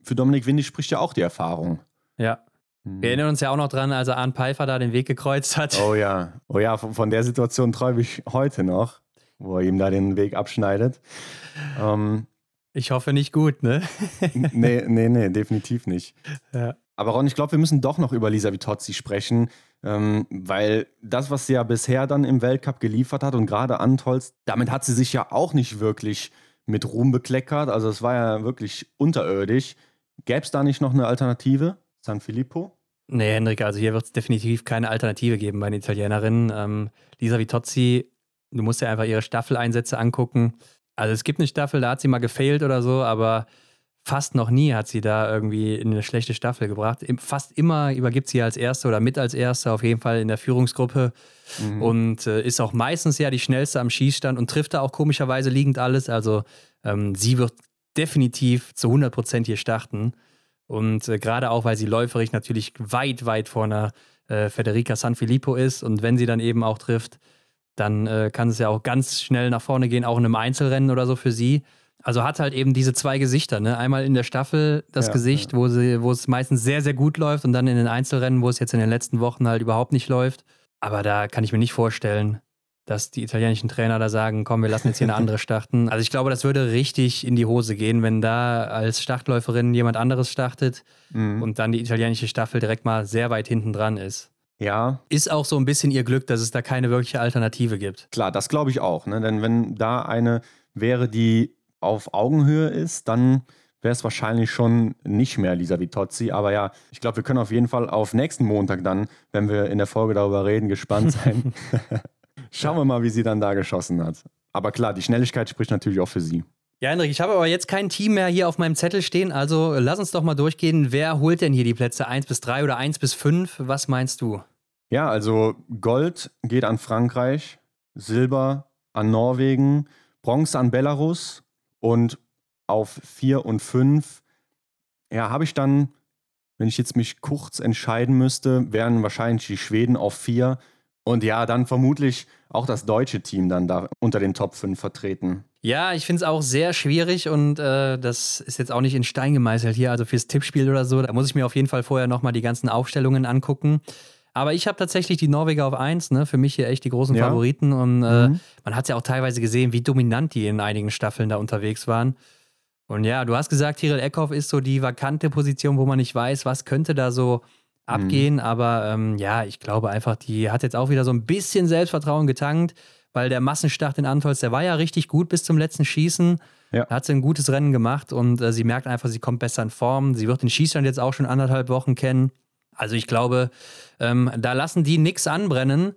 für Dominik Windig spricht ja auch die Erfahrung. Ja. Hm. Wir erinnern uns ja auch noch dran, als Arne Pfeiffer da den Weg gekreuzt hat. Oh ja, oh ja, von, von der Situation träume ich heute noch, wo er ihm da den Weg abschneidet. Ähm, ich hoffe nicht gut, ne? nee, nee, nee, definitiv nicht. Ja. Aber Ron, ich glaube, wir müssen doch noch über Lisa Vitozzi sprechen. Ähm, weil das, was sie ja bisher dann im Weltcup geliefert hat und gerade Antolz, damit hat sie sich ja auch nicht wirklich mit Ruhm bekleckert. Also es war ja wirklich unterirdisch. Gäbe es da nicht noch eine Alternative? San Filippo? Nee, Hendrik, also hier wird es definitiv keine Alternative geben bei den Italienerinnen. Ähm, Lisa Vitozzi, du musst dir einfach ihre Staffeleinsätze angucken. Also es gibt eine Staffel, da hat sie mal gefailt oder so, aber fast noch nie hat sie da irgendwie in eine schlechte Staffel gebracht. Fast immer übergibt sie als Erste oder mit als Erste, auf jeden Fall in der Führungsgruppe. Mhm. Und äh, ist auch meistens ja die schnellste am Schießstand und trifft da auch komischerweise liegend alles. Also ähm, sie wird definitiv zu 100 Prozent hier starten. Und äh, gerade auch, weil sie läuferig natürlich weit, weit vor einer äh, Federica Sanfilippo ist. Und wenn sie dann eben auch trifft, dann äh, kann es ja auch ganz schnell nach vorne gehen, auch in einem Einzelrennen oder so für sie. Also hat halt eben diese zwei Gesichter, ne? Einmal in der Staffel das ja, Gesicht, ja. Wo, sie, wo es meistens sehr, sehr gut läuft und dann in den Einzelrennen, wo es jetzt in den letzten Wochen halt überhaupt nicht läuft. Aber da kann ich mir nicht vorstellen, dass die italienischen Trainer da sagen, komm, wir lassen jetzt hier eine andere starten. Also ich glaube, das würde richtig in die Hose gehen, wenn da als Startläuferin jemand anderes startet mhm. und dann die italienische Staffel direkt mal sehr weit hinten dran ist. Ja. Ist auch so ein bisschen ihr Glück, dass es da keine wirkliche Alternative gibt. Klar, das glaube ich auch. Ne? Denn wenn da eine wäre, die auf Augenhöhe ist, dann wäre es wahrscheinlich schon nicht mehr Lisa Vitozzi. Aber ja, ich glaube, wir können auf jeden Fall auf nächsten Montag dann, wenn wir in der Folge darüber reden, gespannt sein. Schauen wir mal, wie sie dann da geschossen hat. Aber klar, die Schnelligkeit spricht natürlich auch für sie. Ja, Hendrik, ich habe aber jetzt kein Team mehr hier auf meinem Zettel stehen. Also lass uns doch mal durchgehen. Wer holt denn hier die Plätze 1 bis 3 oder 1 bis 5? Was meinst du? Ja, also Gold geht an Frankreich, Silber an Norwegen, Bronze an Belarus, und auf 4 und 5, ja, habe ich dann, wenn ich jetzt mich kurz entscheiden müsste, wären wahrscheinlich die Schweden auf 4 und ja, dann vermutlich auch das deutsche Team dann da unter den Top 5 vertreten. Ja, ich finde es auch sehr schwierig und äh, das ist jetzt auch nicht in Stein gemeißelt hier, also fürs Tippspiel oder so. Da muss ich mir auf jeden Fall vorher nochmal die ganzen Aufstellungen angucken. Aber ich habe tatsächlich die Norweger auf 1, ne? Für mich hier echt die großen ja. Favoriten. Und äh, mhm. man hat ja auch teilweise gesehen, wie dominant die in einigen Staffeln da unterwegs waren. Und ja, du hast gesagt, Tiril Eckhoff ist so die vakante Position, wo man nicht weiß, was könnte da so abgehen. Mhm. Aber ähm, ja, ich glaube einfach, die hat jetzt auch wieder so ein bisschen Selbstvertrauen getankt, weil der Massenstart in Antolz, der war ja richtig gut bis zum letzten Schießen. Ja. Da hat sie ein gutes Rennen gemacht und äh, sie merkt einfach, sie kommt besser in Form. Sie wird den Schießstand jetzt auch schon anderthalb Wochen kennen. Also ich glaube, ähm, da lassen die nichts anbrennen.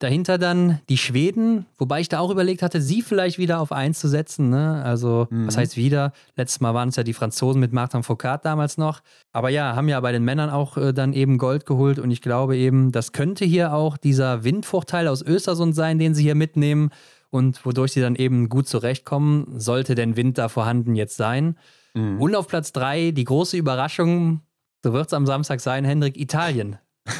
Dahinter dann die Schweden, wobei ich da auch überlegt hatte, sie vielleicht wieder auf 1 zu setzen. Ne? Also, mhm. was heißt wieder? Letztes Mal waren es ja die Franzosen mit Martin Foucault damals noch. Aber ja, haben ja bei den Männern auch äh, dann eben Gold geholt und ich glaube eben, das könnte hier auch dieser Windvorteil aus Östersund sein, den sie hier mitnehmen und wodurch sie dann eben gut zurechtkommen, sollte denn Wind da vorhanden jetzt sein. Mhm. Und auf Platz 3 die große Überraschung, so wird es am Samstag sein, Hendrik, Italien.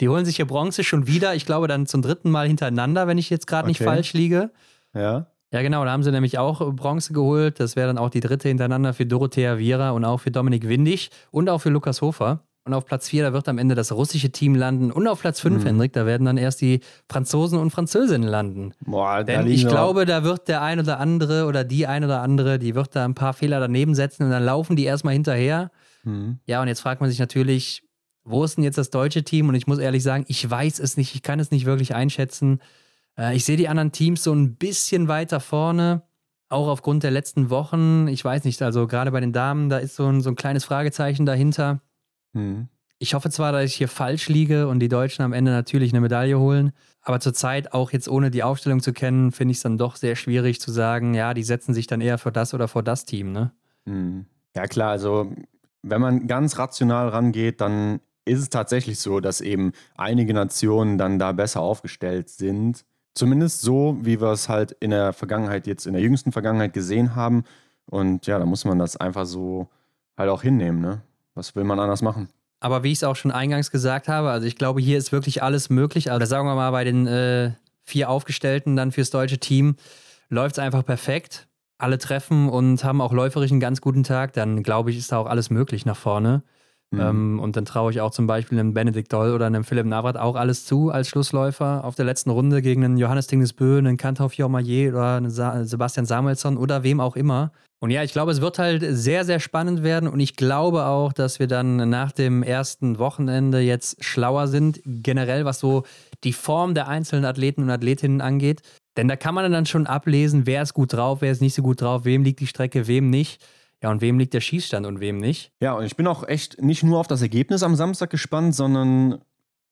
Die holen sich hier Bronze schon wieder, ich glaube dann zum dritten Mal hintereinander, wenn ich jetzt gerade okay. nicht falsch liege. Ja. Ja, genau, da haben sie nämlich auch Bronze geholt. Das wäre dann auch die dritte hintereinander für Dorothea Viera und auch für Dominik Windig und auch für Lukas Hofer. Und auf Platz 4, da wird am Ende das russische Team landen. Und auf Platz 5, mhm. Hendrik, da werden dann erst die Franzosen und Französinnen landen. Boah, Denn ich glaube, da wird der ein oder andere oder die ein oder andere, die wird da ein paar Fehler daneben setzen und dann laufen die erstmal hinterher. Mhm. Ja, und jetzt fragt man sich natürlich, wo ist denn jetzt das deutsche Team? Und ich muss ehrlich sagen, ich weiß es nicht, ich kann es nicht wirklich einschätzen. Äh, ich sehe die anderen Teams so ein bisschen weiter vorne, auch aufgrund der letzten Wochen. Ich weiß nicht, also gerade bei den Damen, da ist so ein, so ein kleines Fragezeichen dahinter. Mhm. Ich hoffe zwar, dass ich hier falsch liege und die Deutschen am Ende natürlich eine Medaille holen, aber zurzeit, auch jetzt ohne die Aufstellung zu kennen, finde ich es dann doch sehr schwierig zu sagen, ja, die setzen sich dann eher vor das oder vor das Team, ne? Mhm. Ja, klar, also wenn man ganz rational rangeht, dann ist es tatsächlich so, dass eben einige Nationen dann da besser aufgestellt sind. Zumindest so, wie wir es halt in der Vergangenheit, jetzt in der jüngsten Vergangenheit gesehen haben. Und ja, da muss man das einfach so halt auch hinnehmen. Ne? Was will man anders machen? Aber wie ich es auch schon eingangs gesagt habe, also ich glaube, hier ist wirklich alles möglich. Also sagen wir mal, bei den äh, vier Aufgestellten dann fürs deutsche Team läuft es einfach perfekt. Alle treffen und haben auch läuferisch einen ganz guten Tag. Dann glaube ich, ist da auch alles möglich nach vorne. Mhm. Ähm, und dann traue ich auch zum Beispiel einem Benedikt Doll oder einem Philipp Navrat auch alles zu als Schlussläufer auf der letzten Runde gegen einen Johannes Tingesbö, einen Kantauf Jormayer oder einen Sa Sebastian Samuelsson oder wem auch immer. Und ja, ich glaube, es wird halt sehr, sehr spannend werden und ich glaube auch, dass wir dann nach dem ersten Wochenende jetzt schlauer sind, generell was so die Form der einzelnen Athleten und Athletinnen angeht. Denn da kann man dann schon ablesen, wer ist gut drauf, wer ist nicht so gut drauf, wem liegt die Strecke, wem nicht. Ja, und wem liegt der Schießstand und wem nicht? Ja, und ich bin auch echt nicht nur auf das Ergebnis am Samstag gespannt, sondern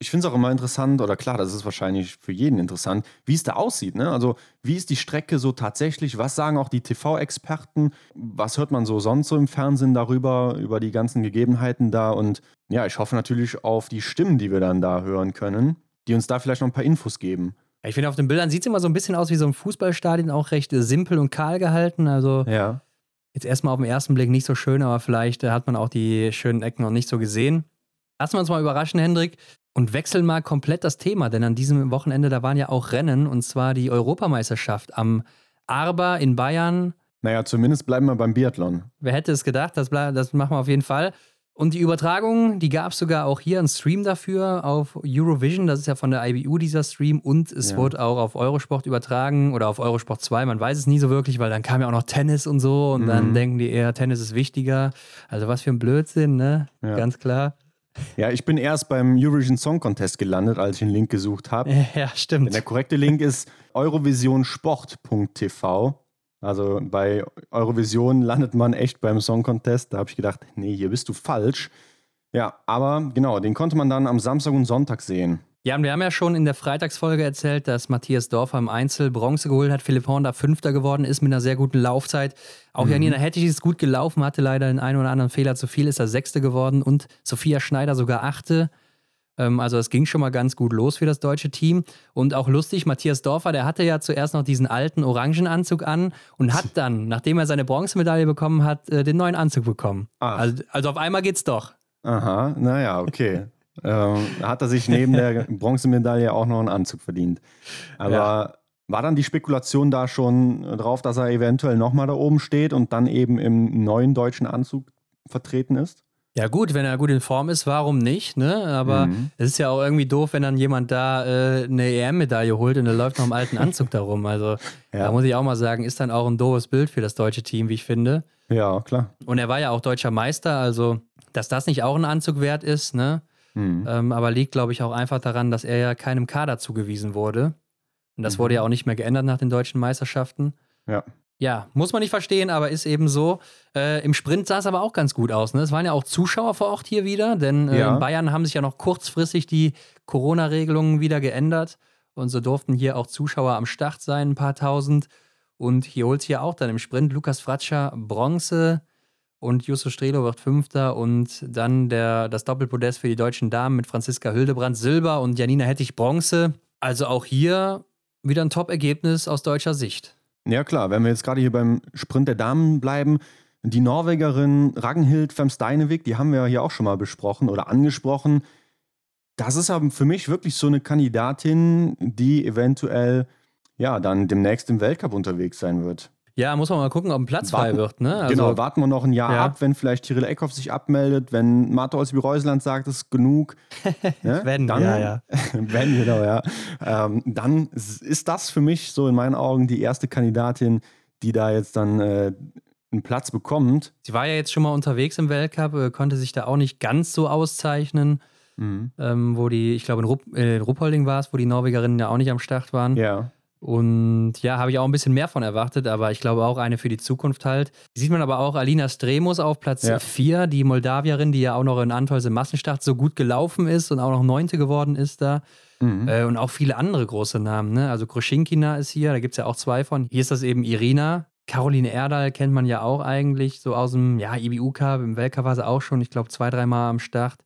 ich finde es auch immer interessant, oder klar, das ist wahrscheinlich für jeden interessant, wie es da aussieht. Ne? Also, wie ist die Strecke so tatsächlich? Was sagen auch die TV-Experten? Was hört man so sonst so im Fernsehen darüber, über die ganzen Gegebenheiten da? Und ja, ich hoffe natürlich auf die Stimmen, die wir dann da hören können, die uns da vielleicht noch ein paar Infos geben. Ich finde, auf den Bildern sieht es immer so ein bisschen aus wie so ein Fußballstadion, auch recht simpel und kahl gehalten. Also, ja jetzt erstmal auf den ersten Blick nicht so schön, aber vielleicht äh, hat man auch die schönen Ecken noch nicht so gesehen. Lassen wir uns mal überraschen, Hendrik, und wechseln mal komplett das Thema, denn an diesem Wochenende, da waren ja auch Rennen, und zwar die Europameisterschaft am Arba in Bayern. Naja, zumindest bleiben wir beim Biathlon. Wer hätte es gedacht? Das, das machen wir auf jeden Fall. Und die Übertragung, die gab es sogar auch hier, einen Stream dafür auf Eurovision. Das ist ja von der IBU dieser Stream. Und es ja. wurde auch auf Eurosport übertragen oder auf Eurosport 2. Man weiß es nie so wirklich, weil dann kam ja auch noch Tennis und so. Und mhm. dann denken die eher, Tennis ist wichtiger. Also was für ein Blödsinn, ne? Ja. Ganz klar. Ja, ich bin erst beim Eurovision Song Contest gelandet, als ich einen Link gesucht habe. Ja, stimmt. Denn der korrekte Link ist eurovisionsport.tv. Also bei Eurovision landet man echt beim Song Contest. Da habe ich gedacht, nee, hier bist du falsch. Ja, aber genau, den konnte man dann am Samstag und Sonntag sehen. Ja, und wir haben ja schon in der Freitagsfolge erzählt, dass Matthias Dorfer im Einzel Bronze geholt hat, Philipp Horn da Fünfter geworden ist mit einer sehr guten Laufzeit. Auch mhm. Janina Hettich ist gut gelaufen, hatte leider den einen oder anderen Fehler zu viel, ist er Sechste geworden und Sophia Schneider sogar Achte. Ähm, also es ging schon mal ganz gut los für das deutsche Team. Und auch lustig, Matthias Dorfer, der hatte ja zuerst noch diesen alten Orangenanzug an und hat dann, nachdem er seine Bronzemedaille bekommen hat, äh, den neuen Anzug bekommen. Also, also auf einmal geht's doch. Aha, naja, okay. ähm, hat er sich neben der Bronzemedaille auch noch einen Anzug verdient. Aber ja. war dann die Spekulation da schon drauf, dass er eventuell nochmal da oben steht und dann eben im neuen deutschen Anzug vertreten ist? Ja, gut, wenn er gut in Form ist, warum nicht? Ne? Aber mhm. es ist ja auch irgendwie doof, wenn dann jemand da äh, eine EM-Medaille holt und er läuft noch im alten Anzug darum. Also, ja. da muss ich auch mal sagen, ist dann auch ein doofes Bild für das deutsche Team, wie ich finde. Ja, klar. Und er war ja auch deutscher Meister, also, dass das nicht auch ein Anzug wert ist, ne? Mhm. Ähm, aber liegt, glaube ich, auch einfach daran, dass er ja keinem Kader zugewiesen wurde. Und das mhm. wurde ja auch nicht mehr geändert nach den deutschen Meisterschaften. Ja. Ja, muss man nicht verstehen, aber ist eben so. Äh, Im Sprint sah es aber auch ganz gut aus. Ne? Es waren ja auch Zuschauer vor Ort hier wieder, denn äh, ja. in Bayern haben sich ja noch kurzfristig die Corona-Regelungen wieder geändert. Und so durften hier auch Zuschauer am Start sein, ein paar tausend. Und hier holt hier auch dann im Sprint Lukas Fratscher Bronze und Justus Strelo wird Fünfter. Und dann der, das Doppelpodest für die deutschen Damen mit Franziska Hildebrand Silber und Janina Hettich Bronze. Also auch hier wieder ein Top-Ergebnis aus deutscher Sicht. Ja, klar, wenn wir jetzt gerade hier beim Sprint der Damen bleiben, die Norwegerin Ragnhild Femsteinevik, die haben wir ja hier auch schon mal besprochen oder angesprochen. Das ist aber für mich wirklich so eine Kandidatin, die eventuell ja dann demnächst im Weltcup unterwegs sein wird. Ja, muss man mal gucken, ob ein Platz warten, frei wird. Ne? Also, genau, warten wir noch ein Jahr ja. ab, wenn vielleicht Tyrell Eckhoff sich abmeldet, wenn Marta Olsby-Reusland sagt, es ist genug. ne? wenn, dann, ja, ja. wenn, genau, ja. Ähm, dann ist das für mich so in meinen Augen die erste Kandidatin, die da jetzt dann äh, einen Platz bekommt. Sie war ja jetzt schon mal unterwegs im Weltcup, äh, konnte sich da auch nicht ganz so auszeichnen. Mhm. Ähm, wo die, ich glaube in, Rupp, äh, in Ruppolding war es, wo die Norwegerinnen ja auch nicht am Start waren. Ja. Und ja, habe ich auch ein bisschen mehr von erwartet, aber ich glaube auch eine für die Zukunft halt. Sieht man aber auch Alina Stremus auf Platz 4, ja. die Moldawierin, die ja auch noch in Antolz im Massenstart so gut gelaufen ist und auch noch Neunte geworden ist da. Mhm. Äh, und auch viele andere große Namen. Ne? Also Kruschinkina ist hier, da gibt es ja auch zwei von. Hier ist das eben Irina. Caroline Erdal kennt man ja auch eigentlich, so aus dem ja, IBU-Cup. Im Weltcup war sie auch schon, ich glaube, zwei, dreimal am Start.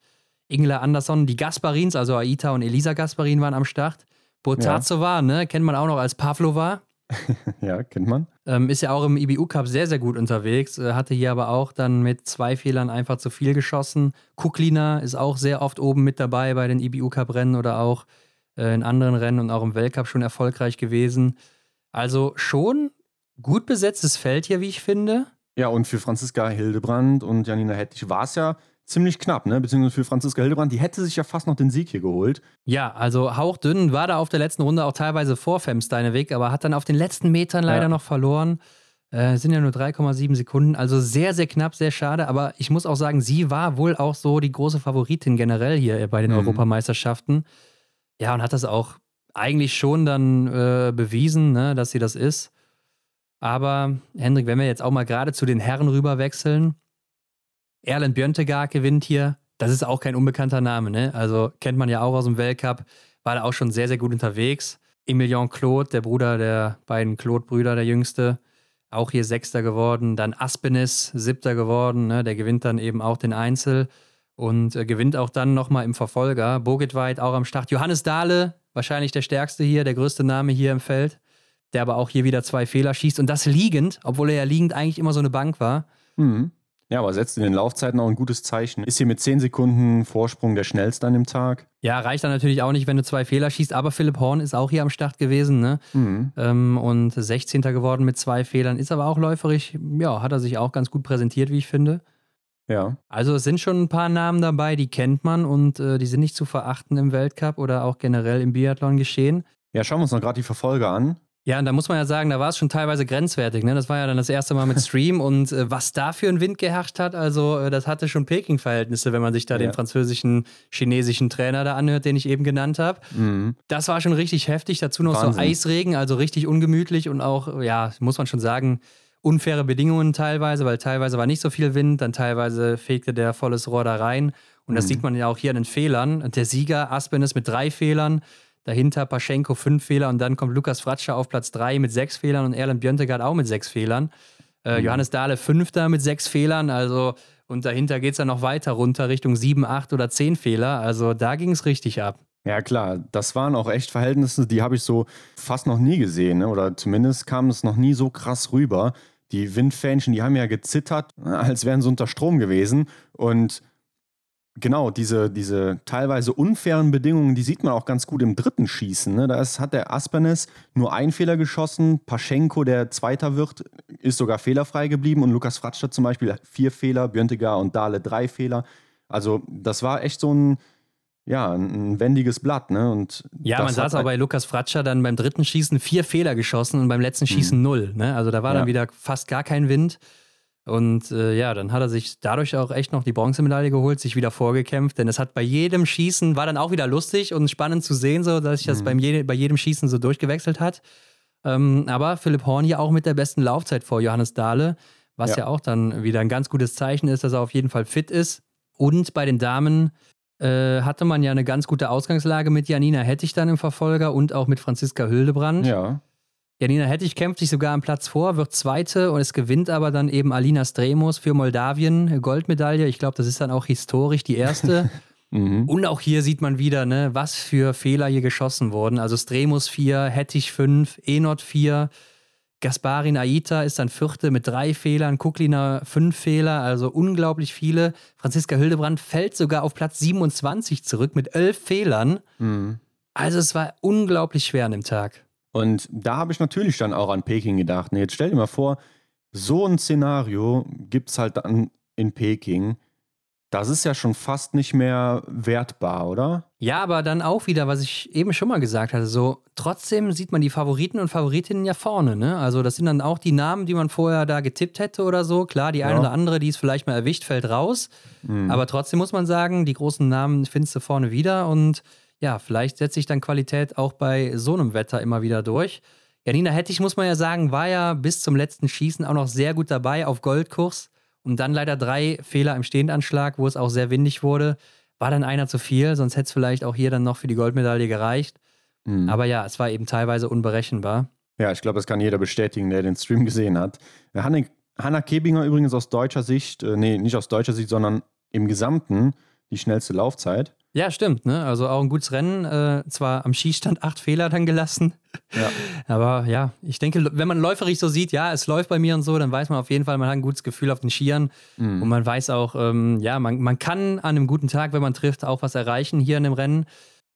Ingela Andersson, die Gasparins, also Aita und Elisa Gasparin waren am Start. Botazova, ja. ne, kennt man auch noch als Pavlova. ja, kennt man. Ähm, ist ja auch im IBU Cup sehr, sehr gut unterwegs. Äh, hatte hier aber auch dann mit zwei Fehlern einfach zu viel geschossen. Kuklina ist auch sehr oft oben mit dabei bei den IBU Cup Rennen oder auch äh, in anderen Rennen und auch im Weltcup schon erfolgreich gewesen. Also schon gut besetztes Feld hier, wie ich finde. Ja, und für Franziska Hildebrand und Janina Hettich war es ja ziemlich knapp, ne? Beziehungsweise für Franziska Hildebrand, die hätte sich ja fast noch den Sieg hier geholt. Ja, also hauchdünn, war da auf der letzten Runde auch teilweise vor Femsteineweg, aber hat dann auf den letzten Metern leider ja. noch verloren. Äh, sind ja nur 3,7 Sekunden, also sehr, sehr knapp, sehr schade. Aber ich muss auch sagen, sie war wohl auch so die große Favoritin generell hier bei den mhm. Europameisterschaften. Ja, und hat das auch eigentlich schon dann äh, bewiesen, ne, dass sie das ist. Aber Hendrik, wenn wir jetzt auch mal gerade zu den Herren rüber wechseln, Erlen Björntegaard gewinnt hier. Das ist auch kein unbekannter Name, ne? Also kennt man ja auch aus dem Weltcup. War da auch schon sehr, sehr gut unterwegs. Emilien Claude, der Bruder der beiden Claude-Brüder, der jüngste, auch hier Sechster geworden. Dann Aspenis, Siebter geworden. Ne? Der gewinnt dann eben auch den Einzel und äh, gewinnt auch dann nochmal im Verfolger. Bogitweit auch am Start. Johannes Dahle, wahrscheinlich der stärkste hier, der größte Name hier im Feld, der aber auch hier wieder zwei Fehler schießt und das liegend, obwohl er ja liegend eigentlich immer so eine Bank war. Mhm. Ja, aber setzt in den Laufzeiten auch ein gutes Zeichen. Ist hier mit 10 Sekunden Vorsprung der schnellste an dem Tag. Ja, reicht dann natürlich auch nicht, wenn du zwei Fehler schießt, aber Philipp Horn ist auch hier am Start gewesen, ne? Mhm. Ähm, und 16. geworden mit zwei Fehlern, ist aber auch läuferig, ja, hat er sich auch ganz gut präsentiert, wie ich finde. Ja. Also es sind schon ein paar Namen dabei, die kennt man und äh, die sind nicht zu verachten im Weltcup oder auch generell im Biathlon geschehen. Ja, schauen wir uns noch gerade die Verfolger an. Ja, und da muss man ja sagen, da war es schon teilweise grenzwertig. Ne? Das war ja dann das erste Mal mit Stream und äh, was da für ein Wind geherrscht hat, also äh, das hatte schon Peking-Verhältnisse, wenn man sich da ja. den französischen, chinesischen Trainer da anhört, den ich eben genannt habe. Mhm. Das war schon richtig heftig. Dazu noch Wahnsinn. so Eisregen, also richtig ungemütlich und auch, ja, muss man schon sagen, unfaire Bedingungen teilweise, weil teilweise war nicht so viel Wind, dann teilweise fegte der volles Rohr da rein. Und das mhm. sieht man ja auch hier an den Fehlern. Der Sieger, Aspen, ist mit drei Fehlern. Dahinter Paschenko fünf Fehler und dann kommt Lukas Fratscher auf Platz drei mit sechs Fehlern und Erlen Björntegard auch mit sechs Fehlern. Äh, mhm. Johannes Dahle fünfter mit sechs Fehlern, also und dahinter geht es dann noch weiter runter Richtung sieben, acht oder zehn Fehler. Also da ging es richtig ab. Ja, klar, das waren auch echt Verhältnisse, die habe ich so fast noch nie gesehen. Ne? Oder zumindest kam es noch nie so krass rüber. Die Windfähnchen, die haben ja gezittert, als wären sie unter Strom gewesen. Und Genau, diese, diese teilweise unfairen Bedingungen, die sieht man auch ganz gut im dritten Schießen. Ne? Da ist, hat der Aspernes nur einen Fehler geschossen. Paschenko, der Zweiter wird, ist sogar fehlerfrei geblieben. Und Lukas Fratscher zum Beispiel vier Fehler, Björntegar und Dahle drei Fehler. Also das war echt so ein, ja, ein wendiges Blatt. Ne? Und ja, man sah es auch bei Lukas Fratscher dann beim dritten Schießen vier Fehler geschossen und beim letzten Schießen mhm. null. Ne? Also da war ja. dann wieder fast gar kein Wind. Und äh, ja, dann hat er sich dadurch auch echt noch die Bronzemedaille geholt, sich wieder vorgekämpft, denn es hat bei jedem Schießen, war dann auch wieder lustig und spannend zu sehen, so dass sich das mhm. beim je, bei jedem Schießen so durchgewechselt hat. Ähm, aber Philipp Horn hier auch mit der besten Laufzeit vor Johannes Dahle, was ja. ja. auch dann wieder ein ganz gutes Zeichen ist, dass er auf jeden Fall fit ist. Und bei den Damen äh, hatte man ja eine ganz gute Ausgangslage mit Janina Hettich dann im Verfolger und auch mit Franziska Hildebrand. Ja. Janina Hettich kämpft sich sogar am Platz vor, wird Zweite und es gewinnt aber dann eben Alina Stremos für Moldawien Goldmedaille. Ich glaube, das ist dann auch historisch die erste. mhm. Und auch hier sieht man wieder, ne, was für Fehler hier geschossen wurden. Also Stremos 4, Hettich 5, Enot 4, Gasparin Aita ist dann Vierte mit drei Fehlern, Kuklina fünf Fehler, also unglaublich viele. Franziska Hildebrand fällt sogar auf Platz 27 zurück mit elf Fehlern. Mhm. Also es war unglaublich schwer an dem Tag. Und da habe ich natürlich dann auch an Peking gedacht. Nee, jetzt stell dir mal vor, so ein Szenario gibt es halt dann in Peking. Das ist ja schon fast nicht mehr wertbar, oder? Ja, aber dann auch wieder, was ich eben schon mal gesagt hatte, so trotzdem sieht man die Favoriten und Favoritinnen ja vorne, ne? Also das sind dann auch die Namen, die man vorher da getippt hätte oder so. Klar, die eine ja. oder andere, die es vielleicht mal erwischt, fällt raus. Mhm. Aber trotzdem muss man sagen, die großen Namen findest du vorne wieder und ja, vielleicht setzt sich dann Qualität auch bei so einem Wetter immer wieder durch. Janina Hettich, muss man ja sagen, war ja bis zum letzten Schießen auch noch sehr gut dabei auf Goldkurs und dann leider drei Fehler im Stehendanschlag, wo es auch sehr windig wurde. War dann einer zu viel, sonst hätte es vielleicht auch hier dann noch für die Goldmedaille gereicht. Mhm. Aber ja, es war eben teilweise unberechenbar. Ja, ich glaube, das kann jeder bestätigen, der den Stream gesehen hat. Hanne, Hanna Kebinger übrigens aus deutscher Sicht, äh, nee, nicht aus deutscher Sicht, sondern im Gesamten die schnellste Laufzeit. Ja, stimmt. Ne? Also auch ein gutes Rennen. Äh, zwar am Schießstand acht Fehler dann gelassen. Ja. Aber ja, ich denke, wenn man läuferig so sieht, ja, es läuft bei mir und so, dann weiß man auf jeden Fall, man hat ein gutes Gefühl auf den Skiern. Mhm. Und man weiß auch, ähm, ja, man, man kann an einem guten Tag, wenn man trifft, auch was erreichen hier in dem Rennen.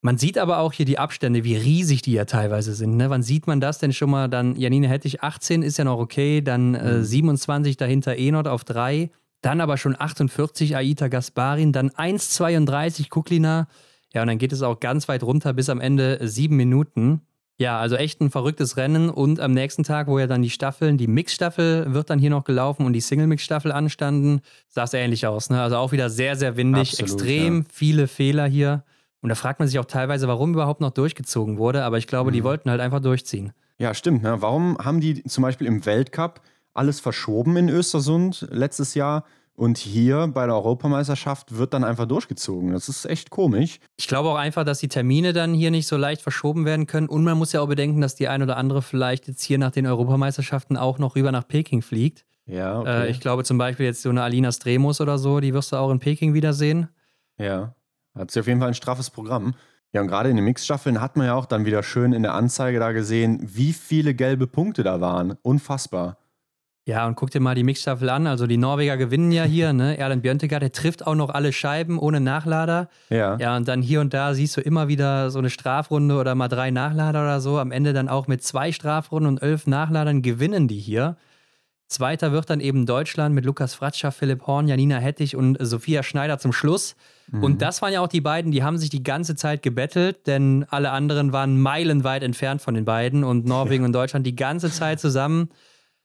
Man sieht aber auch hier die Abstände, wie riesig die ja teilweise sind. Ne? Wann sieht man das denn schon mal? Dann Janine Hettich 18 ist ja noch okay, dann äh, 27 mhm. dahinter Enot auf 3. Dann aber schon 48 Aita Gasparin, dann 1,32 Kuklina. Ja, und dann geht es auch ganz weit runter bis am Ende sieben Minuten. Ja, also echt ein verrücktes Rennen. Und am nächsten Tag, wo ja dann die Staffeln, die Mixstaffel wird dann hier noch gelaufen und die Single-Mix-Staffel anstanden, sah es ähnlich aus. Ne? Also auch wieder sehr, sehr windig, Absolut, extrem ja. viele Fehler hier. Und da fragt man sich auch teilweise, warum überhaupt noch durchgezogen wurde. Aber ich glaube, mhm. die wollten halt einfach durchziehen. Ja, stimmt. Ne? Warum haben die zum Beispiel im Weltcup alles verschoben in Östersund letztes Jahr. Und hier bei der Europameisterschaft wird dann einfach durchgezogen. Das ist echt komisch. Ich glaube auch einfach, dass die Termine dann hier nicht so leicht verschoben werden können. Und man muss ja auch bedenken, dass die ein oder andere vielleicht jetzt hier nach den Europameisterschaften auch noch rüber nach Peking fliegt. Ja, okay. Äh, ich glaube zum Beispiel jetzt so eine Alina Stremos oder so, die wirst du auch in Peking wiedersehen. Ja, hat sie auf jeden Fall ein straffes Programm. Ja, und gerade in den Mixstaffeln hat man ja auch dann wieder schön in der Anzeige da gesehen, wie viele gelbe Punkte da waren. Unfassbar. Ja, und guck dir mal die Mixstaffel an. Also die Norweger gewinnen ja hier, ne? Erlen Björntegard, der trifft auch noch alle Scheiben ohne Nachlader. Ja. Ja, und dann hier und da siehst du immer wieder so eine Strafrunde oder mal drei Nachlader oder so. Am Ende dann auch mit zwei Strafrunden und elf Nachladern gewinnen die hier. Zweiter wird dann eben Deutschland mit Lukas Fratscher, Philipp Horn, Janina Hettich und Sophia Schneider zum Schluss. Mhm. Und das waren ja auch die beiden, die haben sich die ganze Zeit gebettelt, denn alle anderen waren meilenweit entfernt von den beiden und Norwegen ja. und Deutschland die ganze Zeit zusammen.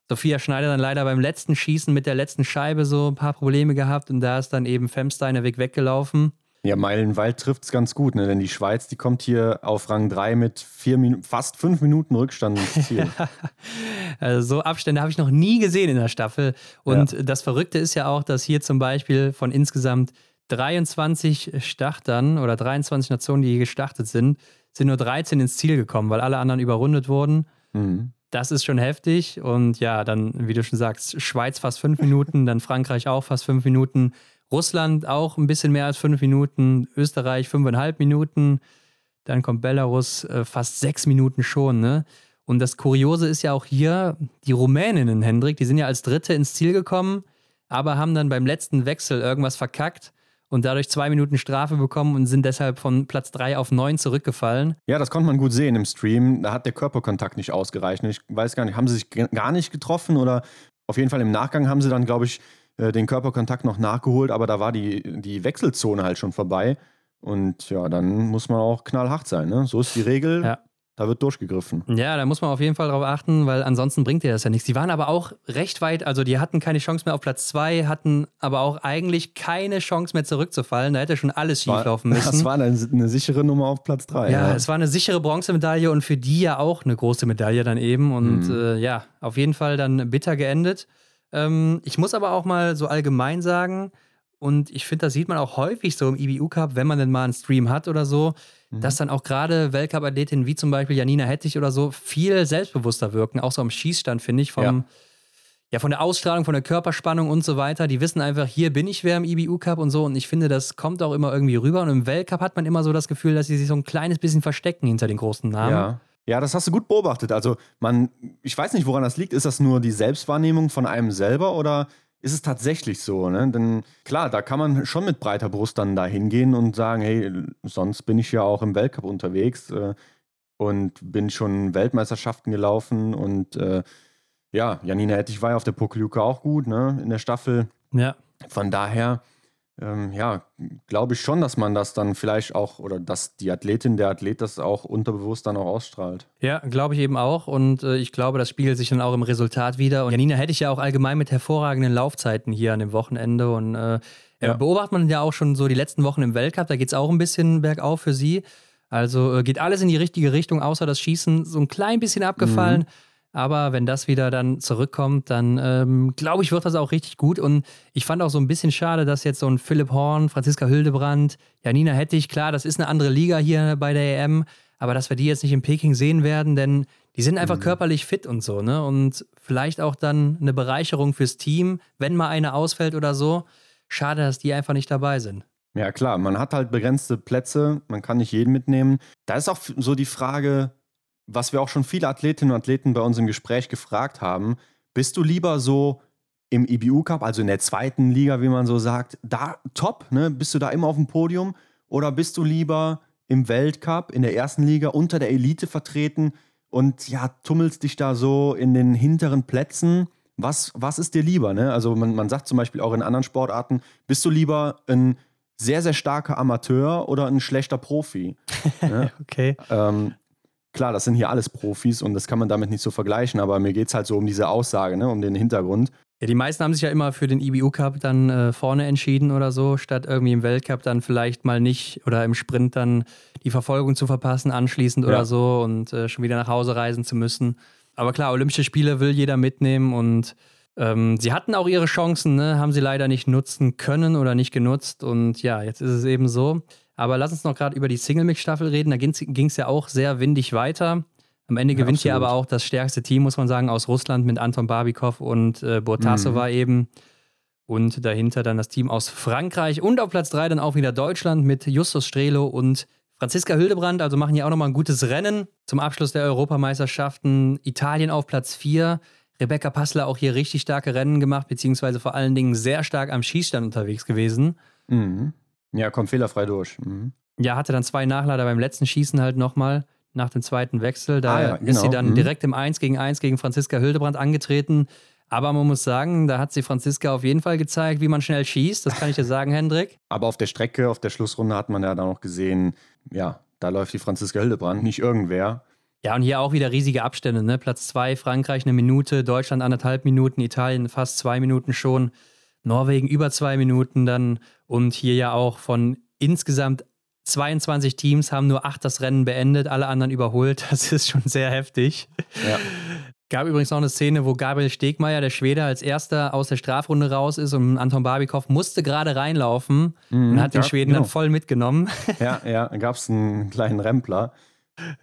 Sophia Schneider dann leider beim letzten Schießen mit der letzten Scheibe so ein paar Probleme gehabt und da ist dann eben Femsteiner Weg weggelaufen. Ja, Meilenwald trifft es ganz gut, ne? denn die Schweiz, die kommt hier auf Rang 3 mit vier fast fünf Minuten Rückstand ins Ziel. also so Abstände habe ich noch nie gesehen in der Staffel. Und ja. das Verrückte ist ja auch, dass hier zum Beispiel von insgesamt 23 Startern oder 23 Nationen, die hier gestartet sind, sind nur 13 ins Ziel gekommen, weil alle anderen überrundet wurden. Mhm. Das ist schon heftig. Und ja, dann, wie du schon sagst, Schweiz fast fünf Minuten, dann Frankreich auch fast fünf Minuten, Russland auch ein bisschen mehr als fünf Minuten, Österreich fünfeinhalb Minuten, dann kommt Belarus äh, fast sechs Minuten schon. Ne? Und das Kuriose ist ja auch hier, die Rumäninnen, Hendrik, die sind ja als Dritte ins Ziel gekommen, aber haben dann beim letzten Wechsel irgendwas verkackt und dadurch zwei Minuten Strafe bekommen und sind deshalb von Platz drei auf neun zurückgefallen. Ja, das konnte man gut sehen im Stream. Da hat der Körperkontakt nicht ausgereicht. Ich weiß gar nicht, haben sie sich gar nicht getroffen oder auf jeden Fall im Nachgang haben sie dann, glaube ich, äh, den Körperkontakt noch nachgeholt, aber da war die, die Wechselzone halt schon vorbei. Und ja, dann muss man auch knallhart sein. Ne? So ist die Regel. Ja. Da wird durchgegriffen. Ja, da muss man auf jeden Fall drauf achten, weil ansonsten bringt dir das ja nichts. Die waren aber auch recht weit, also die hatten keine Chance mehr auf Platz zwei, hatten aber auch eigentlich keine Chance mehr zurückzufallen. Da hätte schon alles schieflaufen müssen. Das war eine, eine, sichere Nummer auf Platz drei. Ja, ja, es war eine sichere Bronzemedaille und für die ja auch eine große Medaille dann eben. Und mhm. äh, ja, auf jeden Fall dann bitter geendet. Ähm, ich muss aber auch mal so allgemein sagen, und ich finde, das sieht man auch häufig so im IBU Cup, wenn man denn mal einen Stream hat oder so, mhm. dass dann auch gerade Weltcup-Athletinnen wie zum Beispiel Janina Hettich oder so viel selbstbewusster wirken, auch so am Schießstand, finde ich, vom, ja. ja. von der Ausstrahlung, von der Körperspannung und so weiter. Die wissen einfach, hier bin ich wer im IBU Cup und so. Und ich finde, das kommt auch immer irgendwie rüber. Und im Weltcup hat man immer so das Gefühl, dass sie sich so ein kleines bisschen verstecken hinter den großen Namen. Ja. Ja, das hast du gut beobachtet. Also, man, ich weiß nicht, woran das liegt. Ist das nur die Selbstwahrnehmung von einem selber oder ist es tatsächlich so. Ne? Denn klar, da kann man schon mit breiter Brust dann da hingehen und sagen, hey, sonst bin ich ja auch im Weltcup unterwegs äh, und bin schon Weltmeisterschaften gelaufen und äh, ja, Janina Ettich war ja auf der Pokeljuke auch gut, ne, in der Staffel. Ja. Von daher ähm, ja, glaube ich schon, dass man das dann vielleicht auch oder dass die Athletin, der Athlet das auch unterbewusst dann auch ausstrahlt. Ja, glaube ich eben auch. Und äh, ich glaube, das spiegelt sich dann auch im Resultat wieder. Und Janina hätte ich ja auch allgemein mit hervorragenden Laufzeiten hier an dem Wochenende. Und äh, ja. beobachtet man ja auch schon so die letzten Wochen im Weltcup. Da geht es auch ein bisschen bergauf für sie. Also äh, geht alles in die richtige Richtung, außer das Schießen so ein klein bisschen abgefallen. Mhm. Aber wenn das wieder dann zurückkommt, dann ähm, glaube ich, wird das auch richtig gut. Und ich fand auch so ein bisschen schade, dass jetzt so ein Philipp Horn, Franziska Hildebrand, Janina Hettich, klar, das ist eine andere Liga hier bei der EM, aber dass wir die jetzt nicht in Peking sehen werden, denn die sind einfach mhm. körperlich fit und so, ne? Und vielleicht auch dann eine Bereicherung fürs Team, wenn mal eine ausfällt oder so. Schade, dass die einfach nicht dabei sind. Ja, klar, man hat halt begrenzte Plätze, man kann nicht jeden mitnehmen. Da ist auch so die Frage, was wir auch schon viele Athletinnen und Athleten bei uns im Gespräch gefragt haben, bist du lieber so im IBU Cup, also in der zweiten Liga, wie man so sagt, da top, ne? Bist du da immer auf dem Podium? Oder bist du lieber im Weltcup, in der ersten Liga, unter der Elite vertreten und ja, tummelst dich da so in den hinteren Plätzen? Was, was ist dir lieber? Ne? Also man, man sagt zum Beispiel auch in anderen Sportarten, bist du lieber ein sehr, sehr starker Amateur oder ein schlechter Profi? Ne? okay. Ähm, klar, das sind hier alles Profis und das kann man damit nicht so vergleichen, aber mir geht es halt so um diese Aussage, ne, um den Hintergrund. Ja, die meisten haben sich ja immer für den IBU Cup dann äh, vorne entschieden oder so, statt irgendwie im Weltcup dann vielleicht mal nicht oder im Sprint dann die Verfolgung zu verpassen anschließend ja. oder so und äh, schon wieder nach Hause reisen zu müssen. Aber klar, Olympische Spiele will jeder mitnehmen und ähm, sie hatten auch ihre Chancen, ne? haben sie leider nicht nutzen können oder nicht genutzt und ja, jetzt ist es eben so. Aber lass uns noch gerade über die Single-Mix-Staffel reden. Da ging es ja auch sehr windig weiter. Am Ende gewinnt ja, hier aber auch das stärkste Team, muss man sagen, aus Russland mit Anton Barbikov und äh, Bortasova mhm. eben. Und dahinter dann das Team aus Frankreich und auf Platz 3 dann auch wieder Deutschland mit Justus Strelo und Franziska Hildebrand. Also machen hier auch nochmal ein gutes Rennen zum Abschluss der Europameisterschaften. Italien auf Platz 4. Rebecca Passler auch hier richtig starke Rennen gemacht, beziehungsweise vor allen Dingen sehr stark am Schießstand unterwegs gewesen. Mhm. Ja, kommt fehlerfrei durch. Mhm. Ja, hatte dann zwei Nachlader beim letzten Schießen halt nochmal nach dem zweiten Wechsel. Da ah, ja, genau. ist sie dann mhm. direkt im 1 gegen 1 gegen Franziska Hildebrand angetreten. Aber man muss sagen, da hat sie Franziska auf jeden Fall gezeigt, wie man schnell schießt. Das kann ich dir sagen, Hendrik. Aber auf der Strecke, auf der Schlussrunde hat man ja dann noch gesehen, ja, da läuft die Franziska Hildebrand, nicht irgendwer. Ja, und hier auch wieder riesige Abstände. Ne? Platz 2, Frankreich eine Minute, Deutschland anderthalb Minuten, Italien fast zwei Minuten schon. Norwegen über zwei Minuten dann und hier ja auch von insgesamt 22 Teams haben nur acht das Rennen beendet, alle anderen überholt. Das ist schon sehr heftig. Ja. Gab übrigens noch eine Szene, wo Gabriel Stegmeier, der Schwede, als erster aus der Strafrunde raus ist und Anton Barbikow musste gerade reinlaufen mhm, und hat den Schweden genau. dann voll mitgenommen. Ja, ja, gab es einen kleinen Rempler.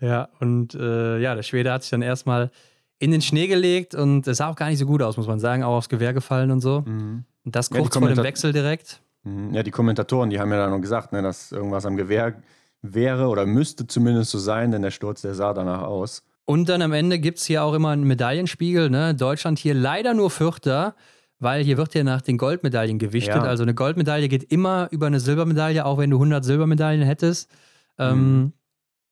Ja, und äh, ja, der Schwede hat sich dann erstmal in den Schnee gelegt und es sah auch gar nicht so gut aus, muss man sagen, auch aufs Gewehr gefallen und so. Mhm. Und das kurz ja, vor dem Wechsel direkt. Mhm. Ja, die Kommentatoren, die haben ja dann noch gesagt, ne, dass irgendwas am Gewehr wäre oder müsste zumindest so sein, denn der Sturz, der sah danach aus. Und dann am Ende gibt es hier auch immer einen Medaillenspiegel. Ne? Deutschland hier leider nur Vierter. weil hier wird ja nach den Goldmedaillen gewichtet. Ja. Also eine Goldmedaille geht immer über eine Silbermedaille, auch wenn du 100 Silbermedaillen hättest. Ähm, mhm.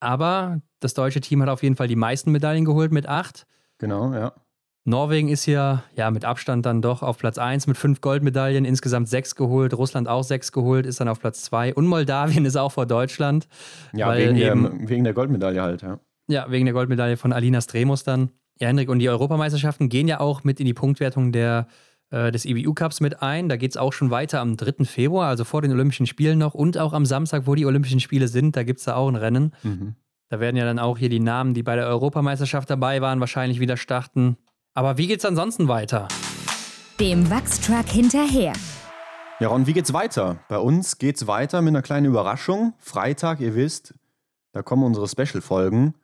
Aber das deutsche Team hat auf jeden Fall die meisten Medaillen geholt mit acht. Genau, ja. Norwegen ist hier ja mit Abstand dann doch auf Platz 1 mit fünf Goldmedaillen, insgesamt sechs geholt, Russland auch sechs geholt, ist dann auf Platz 2 und Moldawien ist auch vor Deutschland. Ja, wegen, eben, der, wegen der Goldmedaille halt, ja. Ja, wegen der Goldmedaille von Alina Stremus dann. Ja, Hendrik, und die Europameisterschaften gehen ja auch mit in die Punktwertung der, äh, des IBU Cups mit ein. Da geht es auch schon weiter am 3. Februar, also vor den Olympischen Spielen noch und auch am Samstag, wo die Olympischen Spiele sind, da gibt es da auch ein Rennen. Mhm. Da werden ja dann auch hier die Namen, die bei der Europameisterschaft dabei waren, wahrscheinlich wieder starten. Aber wie geht's ansonsten weiter? Dem Wachstruck hinterher. Ja, Ron, wie geht's weiter? Bei uns geht's weiter mit einer kleinen Überraschung. Freitag, ihr wisst, da kommen unsere Special-Folgen.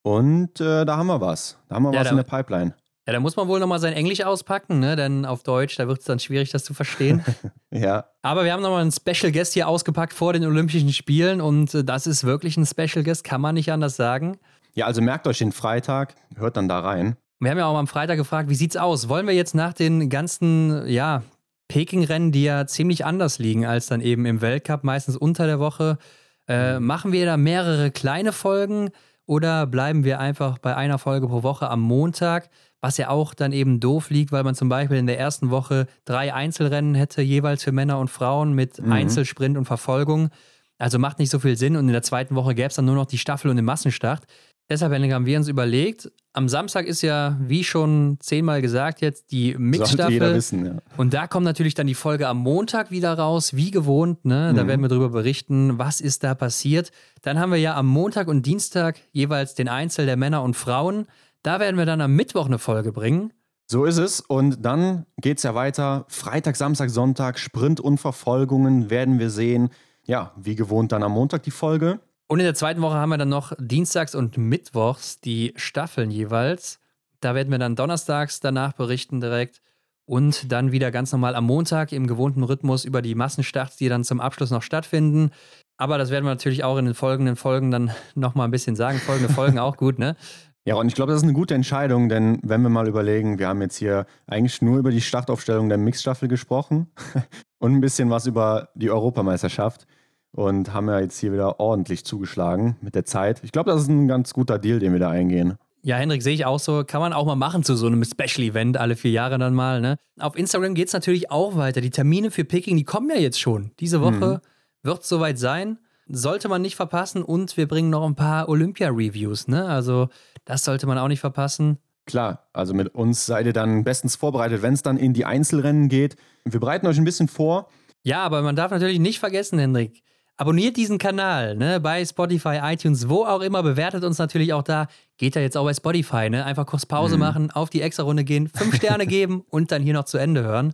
Und äh, da haben wir was. Da haben wir ja, was in der Pipeline. Ja, da muss man wohl nochmal sein Englisch auspacken, ne? Denn auf Deutsch, da wird es dann schwierig, das zu verstehen. ja. Aber wir haben nochmal einen Special Guest hier ausgepackt vor den Olympischen Spielen und äh, das ist wirklich ein Special Guest, kann man nicht anders sagen. Ja, also merkt euch den Freitag, hört dann da rein. Wir haben ja auch am Freitag gefragt, wie sieht's aus? Wollen wir jetzt nach den ganzen, ja, Peking-Rennen, die ja ziemlich anders liegen als dann eben im Weltcup, meistens unter der Woche, äh, mhm. machen wir da mehrere kleine Folgen? Oder bleiben wir einfach bei einer Folge pro Woche am Montag, was ja auch dann eben doof liegt, weil man zum Beispiel in der ersten Woche drei Einzelrennen hätte, jeweils für Männer und Frauen mit mhm. Einzelsprint und Verfolgung. Also macht nicht so viel Sinn. Und in der zweiten Woche gäbe es dann nur noch die Staffel und den Massenstart. Deshalb haben wir uns überlegt, am Samstag ist ja, wie schon zehnmal gesagt jetzt, die Mixstaffel. Wissen, ja. Und da kommt natürlich dann die Folge am Montag wieder raus, wie gewohnt. Ne? Da mhm. werden wir darüber berichten, was ist da passiert. Dann haben wir ja am Montag und Dienstag jeweils den Einzel der Männer und Frauen. Da werden wir dann am Mittwoch eine Folge bringen. So ist es. Und dann geht es ja weiter. Freitag, Samstag, Sonntag, Sprint und Verfolgungen werden wir sehen. Ja, wie gewohnt dann am Montag die Folge. Und in der zweiten Woche haben wir dann noch Dienstags und Mittwochs die Staffeln jeweils. Da werden wir dann donnerstags danach berichten direkt. Und dann wieder ganz normal am Montag im gewohnten Rhythmus über die Massenstarts, die dann zum Abschluss noch stattfinden. Aber das werden wir natürlich auch in den folgenden Folgen dann nochmal ein bisschen sagen. Folgende Folgen auch gut, ne? Ja, und ich glaube, das ist eine gute Entscheidung, denn wenn wir mal überlegen, wir haben jetzt hier eigentlich nur über die Startaufstellung der Mixstaffel gesprochen und ein bisschen was über die Europameisterschaft und haben ja jetzt hier wieder ordentlich zugeschlagen mit der Zeit. Ich glaube, das ist ein ganz guter Deal, den wir da eingehen. Ja, Hendrik, sehe ich auch so. Kann man auch mal machen zu so einem Special-Event alle vier Jahre dann mal. Ne? Auf Instagram geht es natürlich auch weiter. Die Termine für Picking, die kommen ja jetzt schon. Diese Woche mhm. wird es soweit sein. Sollte man nicht verpassen. Und wir bringen noch ein paar Olympia-Reviews. Ne? Also, das sollte man auch nicht verpassen. Klar, also mit uns seid ihr dann bestens vorbereitet, wenn es dann in die Einzelrennen geht. Wir bereiten euch ein bisschen vor. Ja, aber man darf natürlich nicht vergessen, Hendrik Abonniert diesen Kanal, ne, bei Spotify, iTunes, wo auch immer, bewertet uns natürlich auch da. Geht ja jetzt auch bei Spotify, ne? Einfach kurz Pause mhm. machen, auf die Extra-Runde gehen, fünf Sterne geben und dann hier noch zu Ende hören.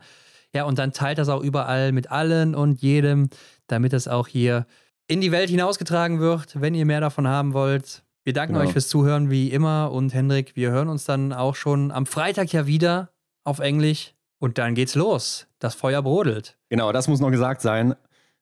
Ja, und dann teilt das auch überall mit allen und jedem, damit es auch hier in die Welt hinausgetragen wird, wenn ihr mehr davon haben wollt. Wir danken genau. euch fürs Zuhören wie immer und Hendrik, wir hören uns dann auch schon am Freitag ja wieder auf Englisch und dann geht's los. Das Feuer brodelt. Genau, das muss noch gesagt sein.